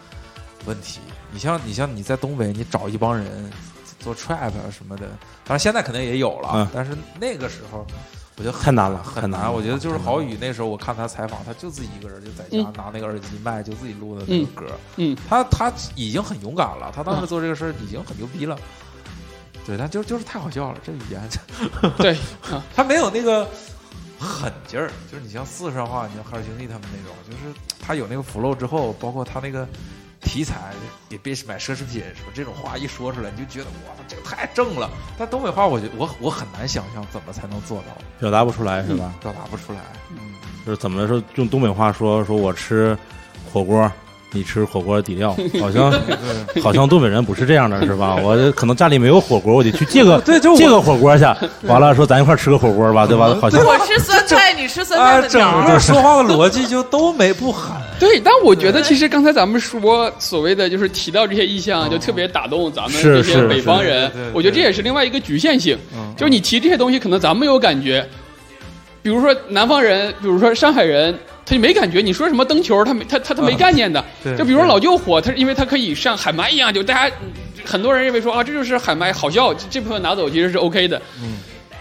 问题。你像你像你在东北，你找一帮人做 trap 啊什么的，当然现在肯定也有了，但是那个时候我觉得太难了，很难。我觉得就是郝宇那时候我看他采访，他就自己一个人就在家拿那个耳机麦，就自己录的那个歌。嗯，他他已经很勇敢了，他当时做这个事儿已经很牛逼了。对，但就就是太好笑了，这语言，对，他没有那个狠劲儿，就是你像四川话，你像海尔兄弟他们那种，就是他有那个 flow 之后，包括他那个题材，也别买奢侈品，什么这种话一说出来，你就觉得哇，这个太正了。但东北话，我觉我我很难想象怎么才能做到，表达不出来是吧？表达不出来，嗯，就是怎么说用东北话说，说我吃火锅。你吃火锅底料，好像好像东北人不是这样的，是吧？我可能家里没有火锅，我得去借个借个火锅去。完了说咱一块吃个火锅吧，对吧？好像我吃酸菜，你吃酸菜的整个说话的逻辑就都没不狠。对，但我觉得其实刚才咱们说所谓的就是提到这些意象，就特别打动咱们这些北方人。我觉得这也是另外一个局限性，就是你提这些东西，可能咱们有感觉。比如说南方人，比如说上海人。他就没感觉，你说什么灯球，他没他他他没概念的。就比如老舅火，他因为他可以像海麦一样，就大家很多人认为说啊，这就是海麦好笑，这部分拿走其实是 OK 的。嗯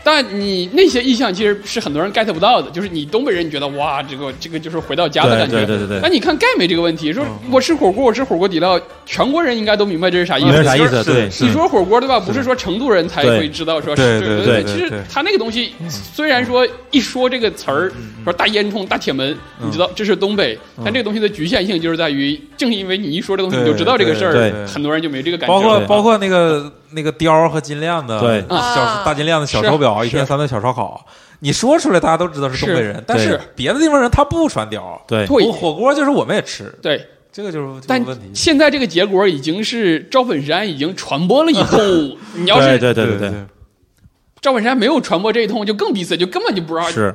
但你那些意象其实是很多人 get 不到的，就是你东北人，你觉得哇，这个这个就是回到家的感觉。对对对对。那你看盖没这个问题，说我吃火锅，我吃火锅底料，全国人应该都明白这是啥意思。啥意思？对。你说火锅对吧？不是说成都人才会知道说是。对对对。其实他那个东西，虽然说一说这个词儿，说大烟囱、大铁门，你知道这是东北，但这个东西的局限性就是在于，正因为你一说这个东西，你就知道这个事儿，很多人就没这个感觉。包括包括那个。那个貂和金链子，对，小大金链子、小手表，一天三顿小烧烤，你说出来大家都知道是东北人，但是别的地方人他不穿貂，对，火锅就是我们也吃，对。这个就是但现在这个结果已经是赵本山已经传播了一通，你要是对对。对对，赵本山没有传播这一通，就更闭塞，就根本就不知道是。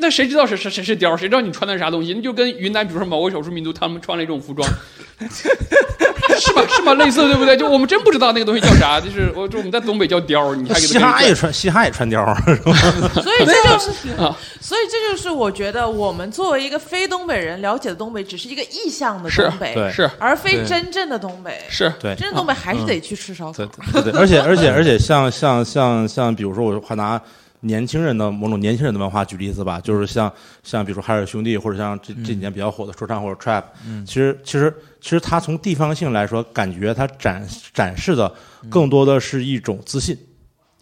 那谁知道是谁谁是貂？谁知道你穿的是啥东西？那就跟云南，比如说某个少数民族，他们穿了一种服装，是吧？是吧？类似对不对？就我们真不知道那个东西叫啥。就是我，就我们在东北叫貂，你还给嘻哈也穿嘻哈也穿貂，所以这就是 啊，所以这就是我觉得我们作为一个非东北人了解的东北，只是一个意象的东北，是，而非真正的东北。是对，真正东北还是得去吃烧烤。对对，而且而且而且像像像像，比如说我还拿。年轻人的某种年轻人的文化举例子吧，就是像像比如说海尔兄弟，或者像这这几年比较火的说唱或者 trap，嗯。其实其实其实它从地方性来说，感觉它展展示的更多的是一种自信。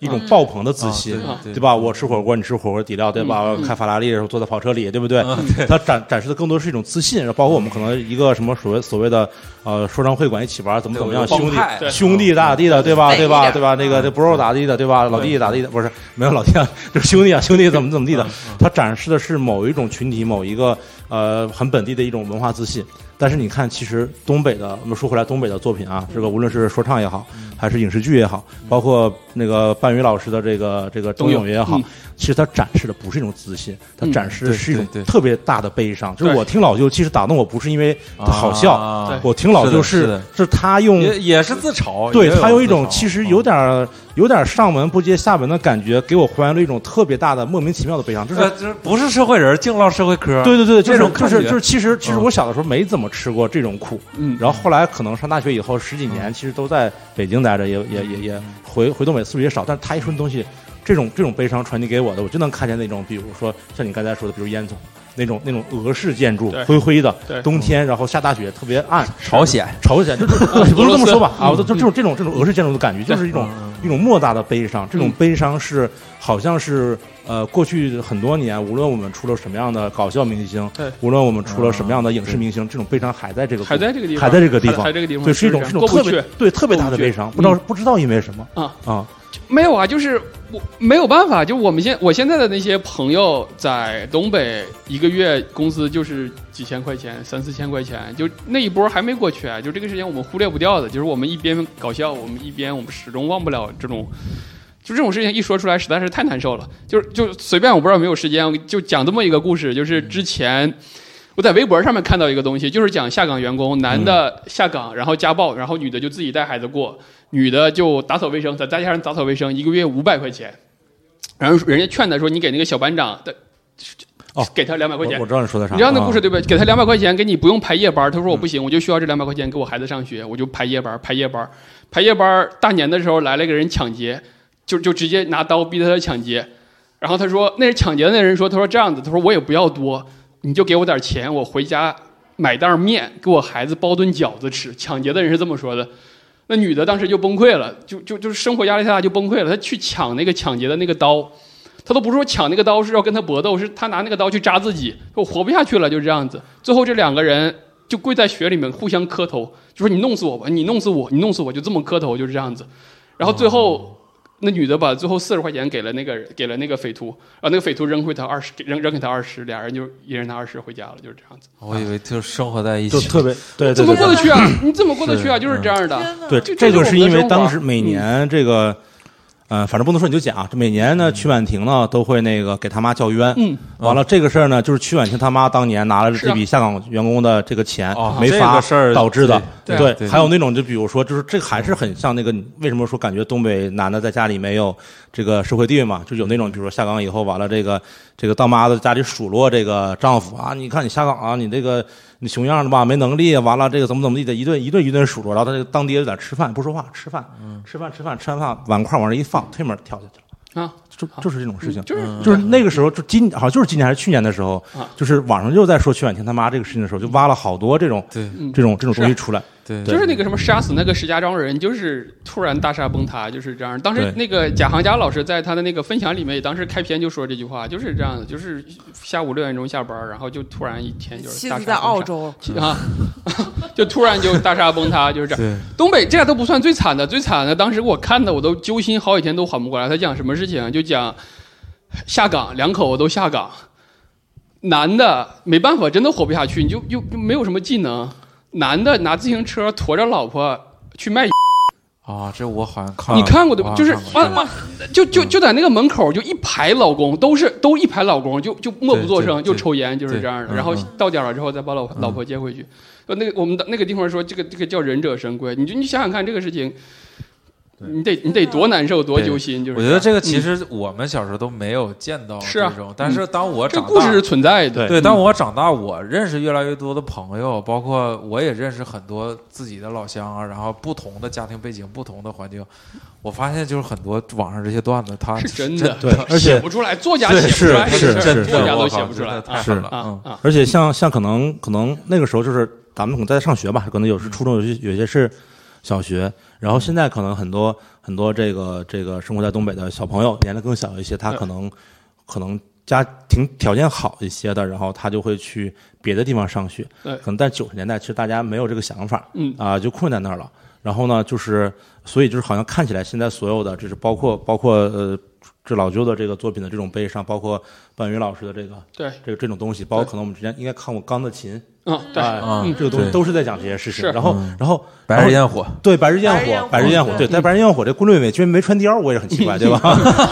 一种爆棚的自信，对吧？我吃火锅，你吃火锅底料，对吧？开法拉利，的时候坐在跑车里，对不对？它展展示的更多是一种自信，包括我们可能一个什么所谓所谓的呃说唱会馆一起玩，怎么怎么样，兄弟兄弟咋咋地的，对吧？对吧？对吧？那个这 bro 咋地的，对吧？老弟咋地的，不是没有老弟，啊，就是兄弟啊，兄弟怎么怎么地的。它展示的是某一种群体，某一个呃很本地的一种文化自信。但是你看，其实东北的，我们说回来，东北的作品啊，这个无论是说唱也好，还是影视剧也好，包括那个半宇老师的这个这个冬泳也好，其实他展示的不是一种自信，他展示的是一种特别大的悲伤。就是我听老舅，其实打动我不是因为他好笑，我听老舅是是他用也是自嘲，对他有一种其实有点有点上文不接下文的感觉，给我还原了一种特别大的莫名其妙的悲伤。就是不是社会人，净唠社会嗑。对对对，就是就是就是，其实其实我小的时候没怎么。吃过这种苦，嗯，然后后来可能上大学以后十几年，其实都在北京待着，也也也也回回东北次数也少。但是他一说东西，这种这种悲伤传递给我的，我就能看见那种，比如说像你刚才说的，比如烟囱那种那种俄式建筑，灰灰的，冬天然后下大雪，特别暗。朝鲜，朝鲜，就是 不能这么说吧？啊，就就这种这种这种俄式建筑的感觉，就是一种一种莫大的悲伤。这种悲伤是好像是。呃，过去很多年，无论我们出了什么样的搞笑明星，对，无论我们出了什么样的影视明星，这种悲伤还在这个还在这个地方，还在这个地方，还这个地方，对，是一种是一种特别对特别大的悲伤，不知道不知道因为什么啊啊，没有啊，就是我没有办法，就我们现我现在的那些朋友在东北，一个月工资就是几千块钱，三四千块钱，就那一波还没过去，就这个事情我们忽略不掉的，就是我们一边搞笑，我们一边我们始终忘不了这种。就这种事情一说出来实在是太难受了，就是就随便我不知道有没有时间，就讲这么一个故事。就是之前我在微博上面看到一个东西，就是讲下岗员工，男的下岗然后家暴，然后女的就自己带孩子过，女的就打扫卫生，在大街上打扫卫生，一个月五百块钱。然后人家劝他说：“你给那个小班长的哦，给他两百块钱。”我知道你说的啥。你知道那故事对不对？给他两百块钱，给你不用排夜班。他说：“我不行，我就需要这两百块钱给我孩子上学，我就排夜班，排夜班，排夜班。大年的时候来了一个人抢劫。”就就直接拿刀逼他抢劫，然后他说那是抢劫的那人说他说这样子他说我也不要多，你就给我点钱，我回家买袋面给我孩子包顿饺子吃。抢劫的人是这么说的，那女的当时就崩溃了，就就就是生活压力太大就崩溃了。她去抢那个抢劫的那个刀，她都不是说抢那个刀是要跟他搏斗，是她拿那个刀去扎自己，我活不下去了就是这样子。最后这两个人就跪在雪里面互相磕头，就说你弄死我吧，你弄死我，你弄死我就这么磕头就是这样子。然后最后。那女的把最后四十块钱给了那个给了那个匪徒，然后那个匪徒扔回他二十，扔扔给他二十，俩人就一人拿二十回家了，就是这样子。我以为就生活在一起，就特别对，怎么过得去啊？你怎么过得去啊？就是这样的。对，这就是因为当时每年这个。嗯，反正不能说你就讲，这每年呢，曲婉婷呢都会那个给他妈叫冤。嗯，完了这个事儿呢，就是曲婉婷他妈当年拿了这笔下岗员工的这个钱没发导致的。对，还有那种就比如说，就是这个还是很像那个，为什么说感觉东北男的在家里没有这个社会地位嘛？就有那种，比如说下岗以后完了，这个这个当妈的家里数落这个丈夫啊，你看你下岗啊，你这个。你熊样的吧，没能力，完了这个怎么怎么地的，一顿一顿一顿数落，然后他这个当爹在吃饭不说话，吃饭，吃饭吃饭吃完饭碗筷往这一放，推门跳下去了啊，就就是这种事情，就是就是那个时候就今好像就是今年还是去年的时候，就是网上又在说曲婉婷他妈这个事情的时候，就挖了好多这种这种这种东西出来。对，就是那个什么杀死那个石家庄人，就是突然大厦崩塌，就是这样。当时那个贾行家老师在他的那个分享里面，当时开篇就说这句话，就是这样的，就是下午六点钟下班，然后就突然一天就是大厦在澳洲 啊，就突然就大厦崩塌，就是这样。东北这都不算最惨的，最惨的当时我看的我都揪心好几天都缓不过来。他讲什么事情？就讲下岗，两口子都下岗，男的没办法，真的活不下去，你就又又没有什么技能。男的拿自行车驮着老婆去卖。啊，这我好像看你看过对吧？就是啊妈，就就就在那个门口，就一排老公，都是都一排老公，就就默不作声，就抽烟，就是这样的。然后到点了之后，再把老老婆接回去。呃，那个我们的那个地方说，这个这个叫忍者神龟。你就你想想看，这个事情。你得你得多难受多揪心，就是我觉得这个其实我们小时候都没有见到这种，但是当我长大，故事是存在的。对，当我长大，我认识越来越多的朋友，包括我也认识很多自己的老乡啊，然后不同的家庭背景、不同的环境，我发现就是很多网上这些段子，它是真的，对，而且写不出来，作家写不出来，是是作家都写不出来，太狠了啊！而且像像可能可能那个时候就是咱们可能在上学吧，可能有时初中，有些有些是小学，然后现在可能很多。很多这个这个生活在东北的小朋友，年龄更小一些，他可能可能家庭条件好一些的，然后他就会去别的地方上学。可能在九十年代，其实大家没有这个想法，嗯啊，就困在那儿了。然后呢，就是所以就是好像看起来现在所有的，就是包括包括呃。这老舅的这个作品的这种悲伤，包括半云老师的这个对这个这种东西，包括可能我们之前应该看过《钢的琴》嗯，对，嗯，这个东西都是在讲这些事情。然后，然后《白日焰火》对《白日焰火》，《白日焰火》对，在《白日焰火》这顾论伟居然没穿貂，我也很奇怪，对吧？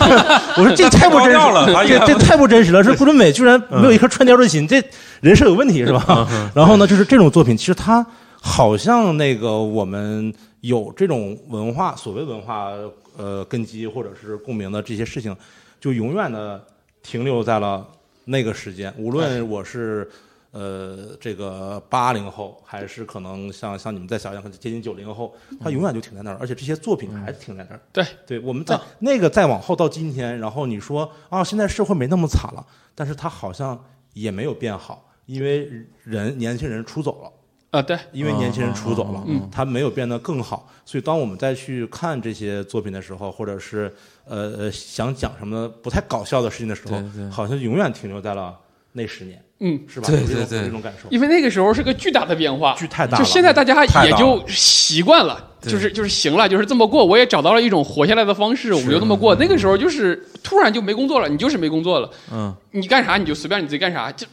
我说这太不真实了，这这太不真实了。这顾论伟居然没有一颗穿貂的心，这人设有问题是吧？然后呢，就是这种作品，其实它好像那个我们有这种文化，所谓文化。呃，根基或者是共鸣的这些事情，就永远的停留在了那个时间。无论我是呃这个八零后，还是可能像像你们再小一点，接近九零后，他永远就停在那儿。而且这些作品还是停在那儿。对，对，我们在那个再往后到今天，然后你说啊，现在社会没那么惨了，但是他好像也没有变好，因为人年轻人出走了。啊，对，因为年轻人出走了，嗯他没有变得更好，所以当我们再去看这些作品的时候，或者是呃呃想讲什么不太搞笑的事情的时候，好像永远停留在了那十年，嗯，是吧？对对对，这种感受。因为那个时候是个巨大的变化，巨太大了。就现在大家也就习惯了，就是就是行了，就是这么过。我也找到了一种活下来的方式，我们就这么过。那个时候就是突然就没工作了，你就是没工作了，嗯，你干啥你就随便你自己干啥就。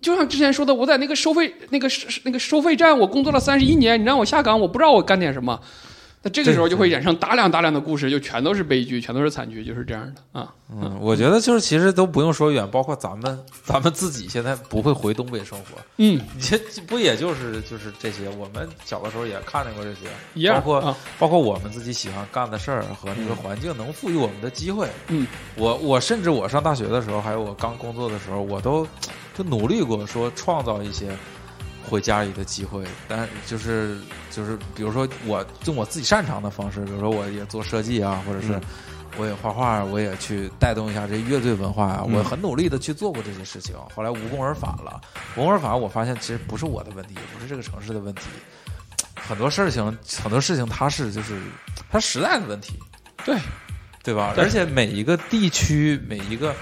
就像之前说的，我在那个收费那个那个收费站，我工作了三十一年，你让我下岗，我不知道我干点什么。那这个时候就会衍生大量大量的故事，就全都是悲剧，全都是惨剧，就是这样的啊。嗯，我觉得就是其实都不用说远，包括咱们咱们自己现在不会回东北生活。嗯，这不也就是就是这些？我们小的时候也看见过这些，一样。包括包括我们自己喜欢干的事儿和那个环境能赋予我们的机会。嗯，我我甚至我上大学的时候，还有我刚工作的时候，我都。就努力过，说创造一些回家里的机会，但就是就是，比如说我用我自己擅长的方式，比如说我也做设计啊，或者是我也画画，我也去带动一下这乐队文化啊，我很努力的去做过这些事情。后来无功而返了，无功而返，我发现其实不是我的问题，也不是这个城市的问题，很多事情很多事情它是就是它时代的问题，对对吧？而且每一个地区每一个。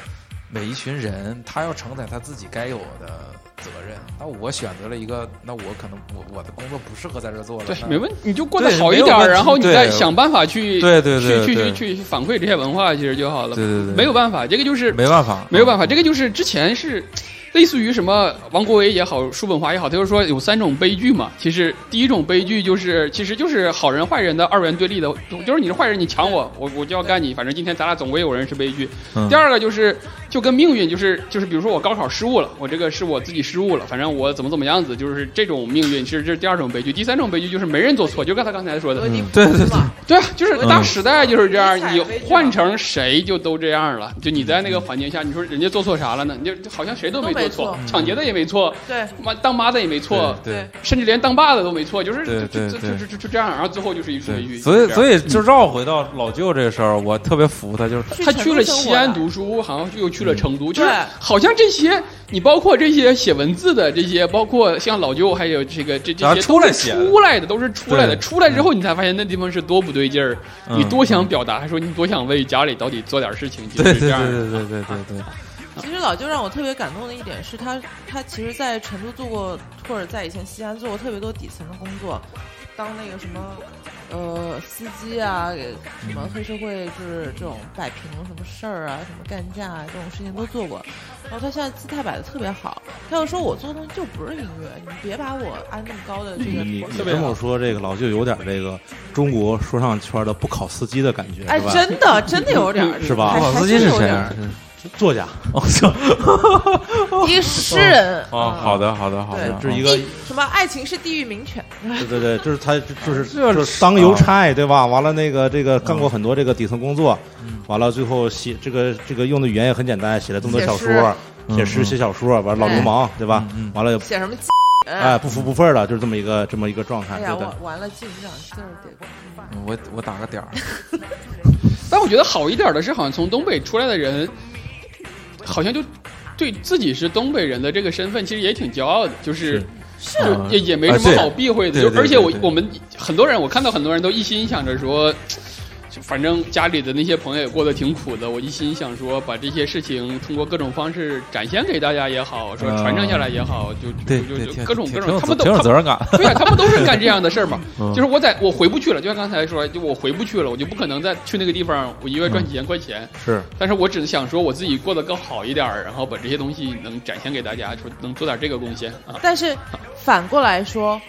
每一群人，他要承载他自己该有的责任。那我选择了一个，那我可能我我的工作不适合在这做了。对，没问题，你就过得好一点，然后你再想办法去对对对去去去去反馈这些文化，其实就好了。对对对，没有办法，这个就是没办法，没有办法，这个就是之前是。类似于什么王国维也好，叔本华也好，他就说有三种悲剧嘛。其实第一种悲剧就是，其实就是好人坏人的二元对立的，就是你是坏人，你抢我，我我就要干你。反正今天咱俩总归有人是悲剧。第二个就是就跟命运，就是就是比如说我高考失误了，我这个是我自己失误了，反正我怎么怎么样子，就是这种命运。其实这是第二种悲剧。第三种悲剧就是没人做错，就刚才刚才说的，对对对，对啊，就是大时代就是这样，你换成谁就都这样了。就你在那个环境下，你说人家做错啥了呢？你就好像谁都没做错，抢劫的。也没错，对，妈当妈的也没错，对，甚至连当爸的都没错，就是就就就就就这样，然后最后就是一出悲剧。所以所以就绕回到老舅这个事儿，我特别服他，就是他去了西安读书，好像又去了成都就是好像这些你包括这些写文字的这些包括像老舅还有这个这这些都出来的都是出来的出来之后你才发现那地方是多不对劲儿你多想表达还说你多想为家里到底做点事情就是这样对对对对对。其实老舅让我特别感动的一点是他他其实在成都做过或者在以前西安做过特别多底层的工作当那个什么呃，司机啊，什么黑社会就是这种摆平什么事儿啊，什么干架啊，这种事情都做过。然后他现在姿态摆的特别好，他又说我做的东西就不是音乐，你别把我安那么高的这个。你你这么说，这个老舅有点这个中国说唱圈的不考司机的感觉，哎，真的真的有点 是吧？不考司机是谁？作家哦，一个诗人啊，好的，好的，好的，这是一个什么？爱情是地狱名犬。对对对，就是他，就是就是当邮差，对吧？完了，那个这个干过很多这个底层工作，完了最后写这个这个用的语言也很简单，写了这么多小说，写诗写小说，完了老流氓，对吧？完了写什么？哎，不服不忿的，就是这么一个这么一个状态。对呀，完完了，记不上字儿得。我我打个点儿。但我觉得好一点的是，好像从东北出来的人。好像就对自己是东北人的这个身份，其实也挺骄傲的，就是就也也没什么好避讳的。就而且我我们很多人，我看到很多人都一心想着说。反正家里的那些朋友也过得挺苦的，我一心想说把这些事情通过各种方式展现给大家也好，说传承下来也好，就就就各种各种，他们都挺有责任感。对呀，他们都是干这样的事儿嘛。就是我在我回不去了，就像刚才说，就我回不去了，我就不可能再去那个地方，我一个月赚几千块钱。是，但是我只是想说我自己过得更好一点，然后把这些东西能展现给大家，说能做点这个贡献啊。但是反过来说。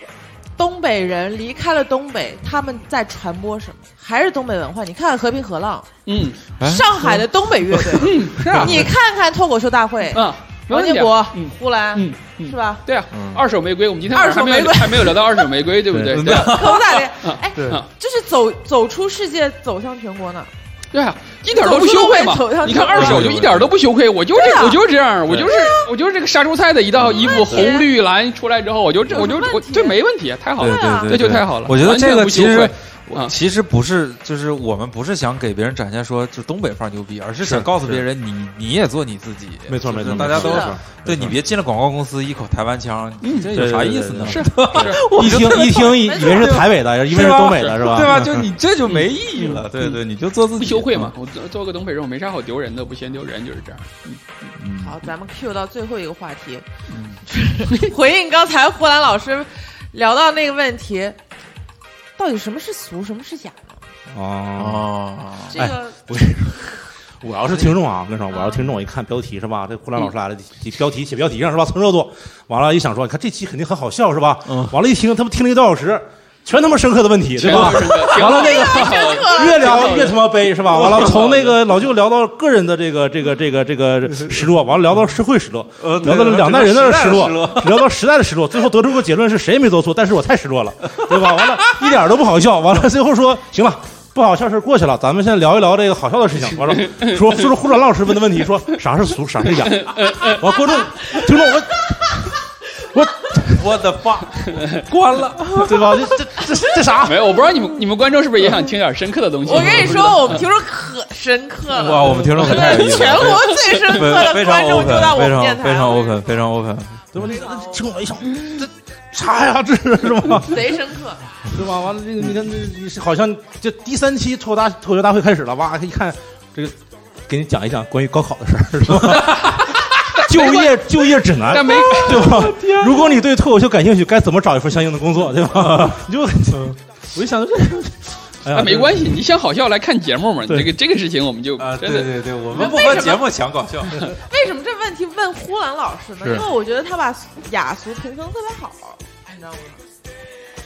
东北人离开了东北，他们在传播什么？还是东北文化？你看看和平河浪，嗯，上海的东北乐队，嗯，是啊，你看看脱口秀大会，嗯，王建国，嗯，呼兰，嗯，是吧？对啊，二手玫瑰，我们今天二手玫瑰。还没有聊到二手玫瑰，对不对？可不咋的，哎，就是走走出世界，走向全国呢。对啊，一点都不羞愧嘛！你看二手就一点都不羞愧，我就是我就是这样，我就是我就是这个杀猪菜的一道衣服，红绿蓝出来之后，我就这我就我这没问题，太好了，这就太好了。我觉得这个其实。其实不是，就是我们不是想给别人展现说就东北范儿牛逼，而是想告诉别人你你也做你自己。没错没错，大家都对你别进了广告公司一口台湾腔，你这有啥意思呢？是，一听一听以为是台北的，以为是东北的，是吧？对吧？就你这就没意义了。对对，你就做自己，不羞愧嘛。我做做个东北人，我没啥好丢人的，不嫌丢人，就是这样。好，咱们 Q 到最后一个话题，回应刚才呼兰老师聊到那个问题。到底什么是俗，什么是假呢？哦，这个不是。我要是听众啊，我跟你说，我要听众，我一看标题是吧？这胡兰老师来了，标题写标题上是吧？蹭热度，完了，一想说，你看这期肯定很好笑是吧？嗯。完了，一听他们听了一个多小时。全他妈深刻的问题，对吧？完了那个越聊越他妈悲，是吧？完了从那个老舅聊到个人的这个这个这个这个失落，完了聊到社会失落，聊到两代人的失落，聊到时代的失落，最后得出个结论是谁也没做错，但是我太失落了，对吧？完了一点都不好笑，完了最后说行了，不好笑事过去了，咱们现在聊一聊这个好笑的事情。完了说就是胡转老师问的问题，说啥是俗，啥是假？完观众听众我。我我的发关了，对吧？这这这这啥？没有，我不知道你们你们观众是不是也想听点深刻的东西？我跟你说，我们听众可深刻了。哇，我们听众可太全国最深刻的观众就在我们电台，非常 open，非常 open，对吧？那听我一想，这啥呀？这是是吧？贼深刻，对吧？完了，这个你看，这好像这第三期脱大脱口秀大会开始了，哇！一看这个，给你讲一讲关于高考的事儿，是吧？就业就业指南，对吧？如果你对脱口秀感兴趣，该怎么找一份相应的工作，对吧？你就我就想到这，哎，没关系，你想好笑来看节目嘛？这个这个事情我们就啊，对对对，我们不和节目抢搞笑。为什么这问题问呼兰老师呢？因为我觉得他把雅俗平衡特别好，你知道吗？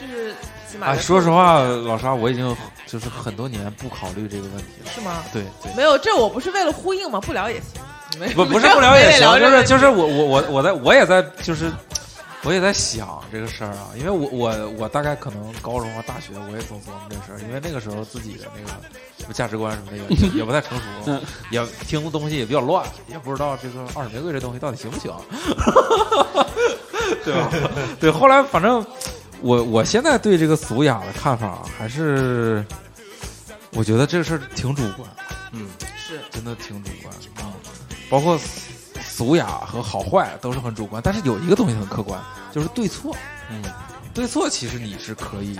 就是哎，说实话，老沙，我已经就是很多年不考虑这个问题了，是吗？对对，没有，这我不是为了呼应吗？不聊也行。不不是不聊也行，就是就是我我我我在我也在就是我也在想这个事儿啊，因为我我我大概可能高中和大学我也总琢磨这个事儿，因为那个时候自己的那个什么价值观什么的也也不太成熟，也听的东西也比较乱，也不知道这个二手玫瑰这东西到底行不行，对吧？对，后来反正我我现在对这个俗雅的看法还是，我觉得这个事儿挺主观，嗯，是真的挺主观啊。包括俗雅和好坏都是很主观，但是有一个东西很客观，就是对错。嗯，对错其实你是可以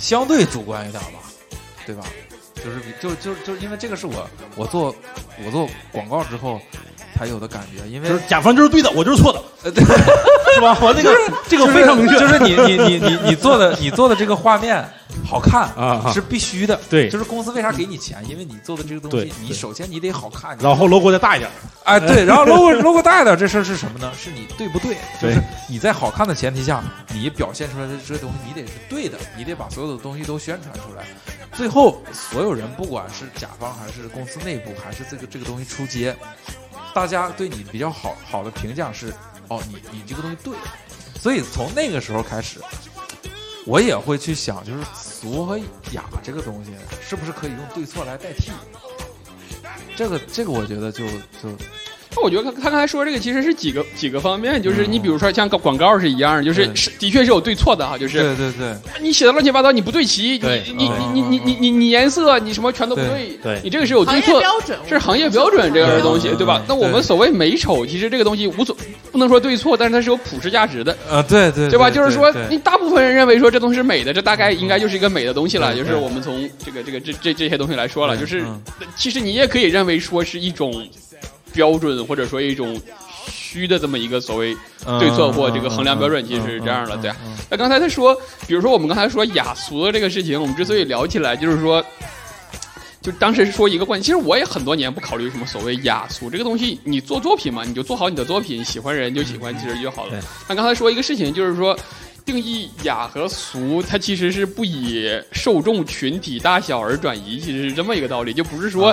相对主观一点吧，对吧？就是就就就因为这个是我我做我做广告之后，才有的感觉，因为甲方就是对的，我就是错的，是吧？我那个这个非常明确，就是你你你你你做的你做的这个画面好看啊是必须的，对，就是公司为啥给你钱？因为你做的这个东西，你首先你得好看，然后 logo 再大一点，哎，对，然后 logo logo 大一点，这事儿是什么呢？是你对不对？就是你在好看的前提下，你表现出来的这些东西，你得是对的，你得把所有的东西都宣传出来。最后，所有人不管是甲方还是公司内部，还是这个这个东西出街，大家对你比较好好的评价是：哦，你你这个东西对。所以从那个时候开始，我也会去想，就是俗和雅这个东西是不是可以用对错来代替？这个这个，我觉得就就。那我觉得他他刚才说这个其实是几个几个方面，就是你比如说像广告是一样，就是是的确是有对错的哈，就是对对对，你写的乱七八糟，你不对齐，你你你你你你你颜色你什么全都不对，对你这个是有对错标准，是行业标准这样的东西，对吧？那我们所谓美丑，其实这个东西无所不能说对错，但是它是有普世价值的啊，对对对吧？就是说你大部分人认为说这东西是美的，这大概应该就是一个美的东西了，就是我们从这个这个这这这些东西来说了，就是其实你也可以认为说是一种。标准或者说一种虚的这么一个所谓对错或这个衡量标准，其实是这样的，对。那刚才他说，比如说我们刚才说雅俗的这个事情，我们之所以聊起来，就是说，就当时说一个观点，其实我也很多年不考虑什么所谓雅俗这个东西，你做作品嘛，你就做好你的作品，喜欢人就喜欢，其实就好了。那刚才说一个事情，就是说。定义雅和俗，它其实是不以受众群体大小而转移，其实是这么一个道理，就不是说，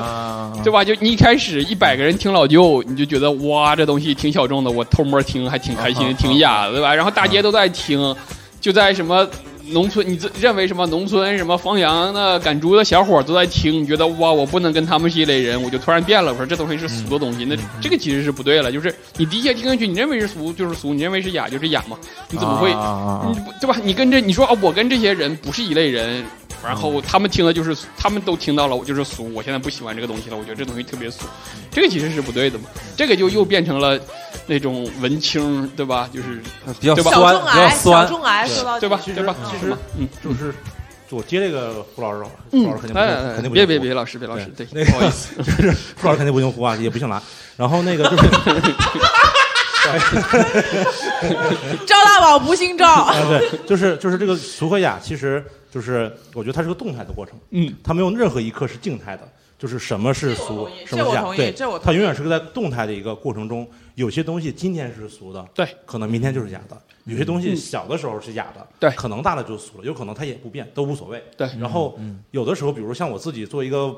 对吧？就你一开始一百个人听老舅，你就觉得哇，这东西挺小众的，我偷摸听还挺开心，挺雅，对吧？然后大家都在听，就在什么。农村，你认为什么？农村什么放羊的、赶猪的小伙都在听，你觉得哇，我不能跟他们是一类人，我就突然变了。我说这东西是俗的东西，那这个其实是不对了。就是你第一下听上去，你认为是俗就是俗，你认为是雅就是雅嘛？你怎么会？你对吧？你跟这你说啊，我跟这些人不是一类人。然后他们听的就是，他们都听到了，我就是俗。我现在不喜欢这个东西了，我觉得这东西特别俗，这个其实是不对的嘛。这个就又变成了那种文青，对吧？就是比较酸，比较酸，对吧？对吧？其实，嗯，就是我接这个胡老师，胡老师肯定肯定不别别别，老师别老师，对，不好意思，就 是胡老师肯定不姓胡啊，也不姓蓝。然后那个就是。赵大宝不姓赵，对，就是就是这个俗和雅，其实就是我觉得它是个动态的过程，嗯，它没有任何一刻是静态的，就是什么是俗，什么是雅，对，这它永远是个在动态的一个过程中，有些东西今天是俗的，对，可能明天就是雅的，有些东西小的时候是雅的，对，可能大了就俗了，有可能它也不变，都无所谓，对，然后有的时候，比如像我自己做一个。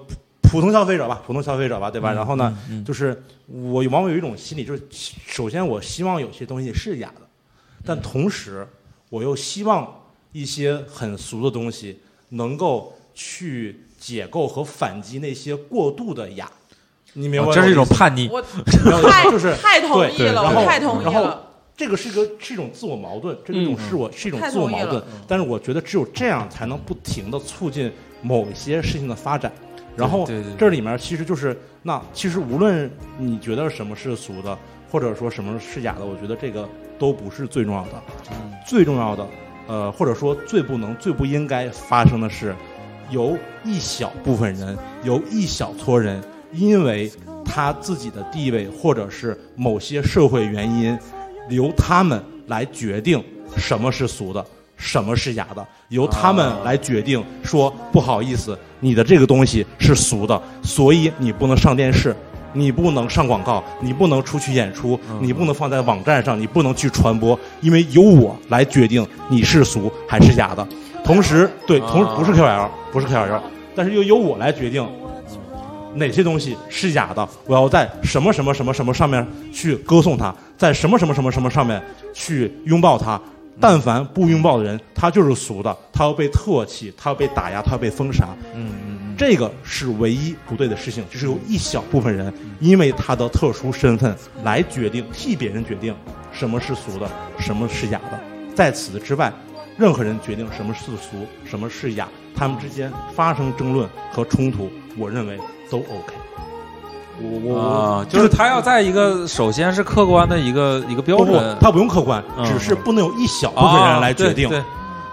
普通消费者吧，普通消费者吧，对吧？然后呢，就是我往往有一种心理，就是首先我希望有些东西是雅的，但同时我又希望一些很俗的东西能够去解构和反击那些过度的雅。你明白？这是一种叛逆。我太就是太同意了，我太同意了。然后这个是一个是一种自我矛盾，这种是我是一种自我矛盾。但是我觉得只有这样才能不停的促进某一些事情的发展。然后这里面其实就是那其实无论你觉得什么是俗的，或者说什么是雅的，我觉得这个都不是最重要的。最重要的，呃，或者说最不能、最不应该发生的是，由一小部分人，由一小撮人，因为他自己的地位或者是某些社会原因，由他们来决定什么是俗的。什么是雅的？由他们来决定。说不好意思，你的这个东西是俗的，所以你不能上电视，你不能上广告，你不能出去演出，你不能放在网站上，你不能去传播，因为由我来决定你是俗还是雅的。同时，对，同不是 KOL，不是 KOL，但是又由我来决定哪些东西是雅的。我要在什么什么什么什么上面去歌颂它，在什么什么什么什么上面去拥抱它。但凡不拥抱的人，他就是俗的，他要被唾弃，他要被打压，他要被封杀。嗯这个是唯一不对的事情，就是由一小部分人因为他的特殊身份来决定，替别人决定什么是俗的，什么是雅的。在此之外，任何人决定什么是俗，什么是雅，他们之间发生争论和冲突，我认为都 OK。我我就是他要在一个首先是客观的一个一个标准，他不用客观，只是不能有一小部分人来决定，对，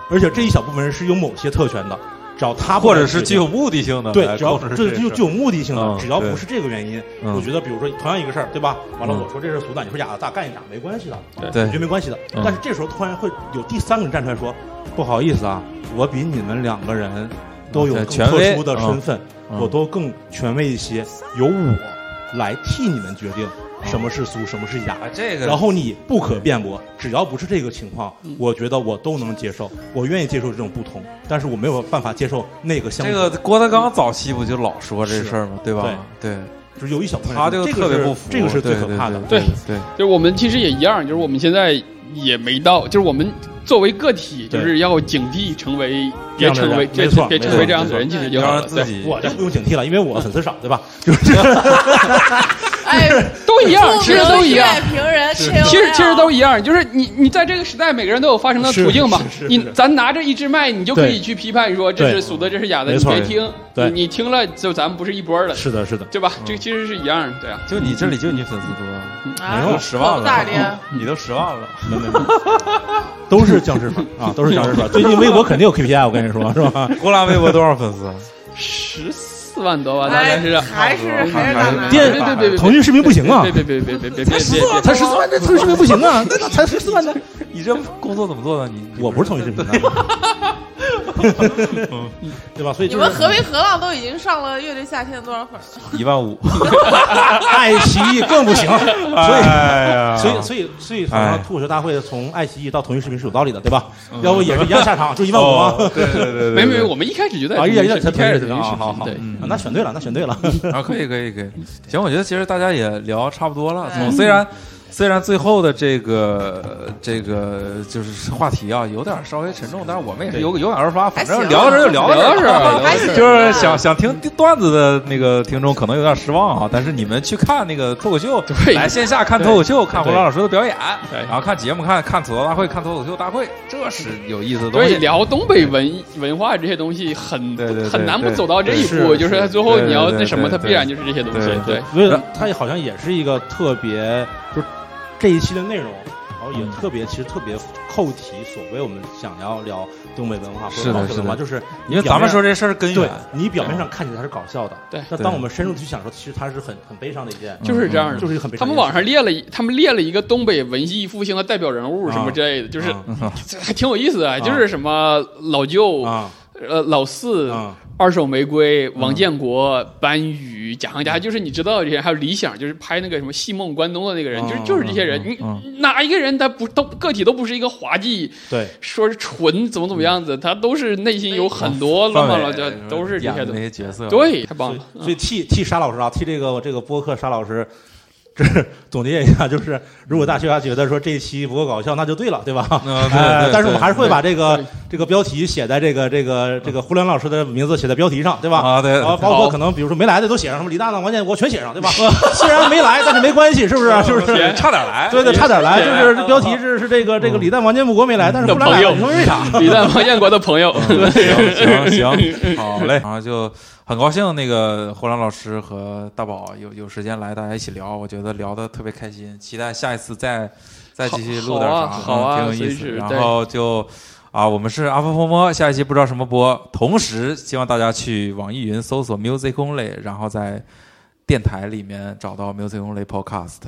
而且这一小部分人是有某些特权的，只要他或者是具有目的性的，对，只要这就具有目的性的，只要不是这个原因，嗯我觉得比如说同样一个事儿，对吧？完了我说这是俗的，你说雅的，咱干一架没关系的，对，我觉得没关系的。但是这时候突然会有第三个人站出来说，不好意思啊，我比你们两个人都有更特殊的身份，我都更权威一些，由我来替你们决定。什么是俗，什么是雅？这个，然后你不可辩驳，只要不是这个情况，我觉得我都能接受，我愿意接受这种不同，但是我没有办法接受那个相。这个郭德纲早期不就老说这事儿吗？对吧？对，就是有一小部分他就特别不服，这个是最可怕的。对对，就是我们其实也一样，就是我们现在也没到，就是我们作为个体，就是要警惕成为别成为没错，别成为这样的人，其实就要让自己，我就不用警惕了，因为我粉丝少，对吧？就是。哎，都一样，其实都一样。平人，其实其实都一样，就是你你在这个时代，每个人都有发声的途径嘛。你咱拿着一支麦，你就可以去批判说这是俗的，这是雅的，你别听。对，你听了就咱们不是一波的。是的，是的，对吧？这个其实是一样的，对啊。就你这里就你粉丝多，没有十万了，你都十万 了，没没没，都是僵尸粉啊，都是僵尸粉。最近微博肯定有 KPI，我跟你说，是吧？呼啦微博多少粉丝？十四万多吧，大概是。还是还是电别别别别，腾讯视频不行啊！别别别别别别别，才十四万，那腾讯视频不行啊！那才十四万呢？你这工作怎么做的？你我不是腾讯视频的。对吧？所以你们合肥河浪都已经上了乐队夏天多少粉了？一万五。爱奇艺更不行，所以所以所以所以，好像脱口秀大会从爱奇艺到腾讯视频是有道理的，对吧？要不也是一样下场，就一万五吗？对对对，没没，我们一开始就在啊，一开始开始好好好，那选对了，那选对了啊，可以可以可以，行，我觉得其实大家也聊差不多了，从虽然。虽然最后的这个这个就是话题啊，有点稍微沉重，但是我们也是有有感而发，反正聊到这就聊到这儿，就是想想听段子的那个听众可能有点失望啊，但是你们去看那个脱口秀，来线下看脱口秀，看胡老师的表演，然后看节目，看看吐槽大会，看脱口秀大会，这是有意思的东西。对，聊东北文文化这些东西很很难不走到这一步，就是最后你要那什么，它必然就是这些东西。对，所以它好像也是一个特别就是。这一期的内容，然后也特别，其实特别扣题。所谓我们想要聊东北文化或者老文化，就是因为咱们说这事儿根源，你表面上看起来它是搞笑的，对。那当我们深入去想说，其实它是很很悲伤的一件，就是这样的，就是很悲伤。他们网上列了，他们列了一个东北文艺复兴的代表人物什么之类的，就是 还挺有意思的，就是什么老舅啊，呃，老四。二手玫瑰、王建国、班宇、贾行家，就是你知道这些，还有李想，就是拍那个什么《戏梦关东》的那个人，就是就是这些人。你哪一个人他不都个体都不是一个滑稽，对，说是纯怎么怎么样子，他都是内心有很多乱七八糟，都是这些那些角色。对，太棒了。所以替替沙老师啊，替这个这个播客沙老师。这 总结一下，就是如果大学家觉得说这一期不够搞笑，那就对了，对吧？对对。但是我们还是会把这个这个标题写在这个这个这个胡良老师的名字写在标题上，对吧？啊，对。然后包括可能比如说没来的都写上什么李大呢、王建国全写上，对吧？虽然没来，但是没关系，是不是？是不是？差点来。对对，差点来，就是标题是是这个这个李诞、王建国没来，但是胡良来，你说为啥？李诞、王建国的朋友。行行，好嘞，然后就。很高兴，那个胡兰老师和大宝有有时间来，大家一起聊，我觉得聊得特别开心，期待下一次再再继续录点啥，好啊，挺有意思。然后就啊，我们是阿峰峰摸，下一期不知道什么播，同时希望大家去网易云搜索 Music Only，然后在电台里面找到 Music Only Podcast。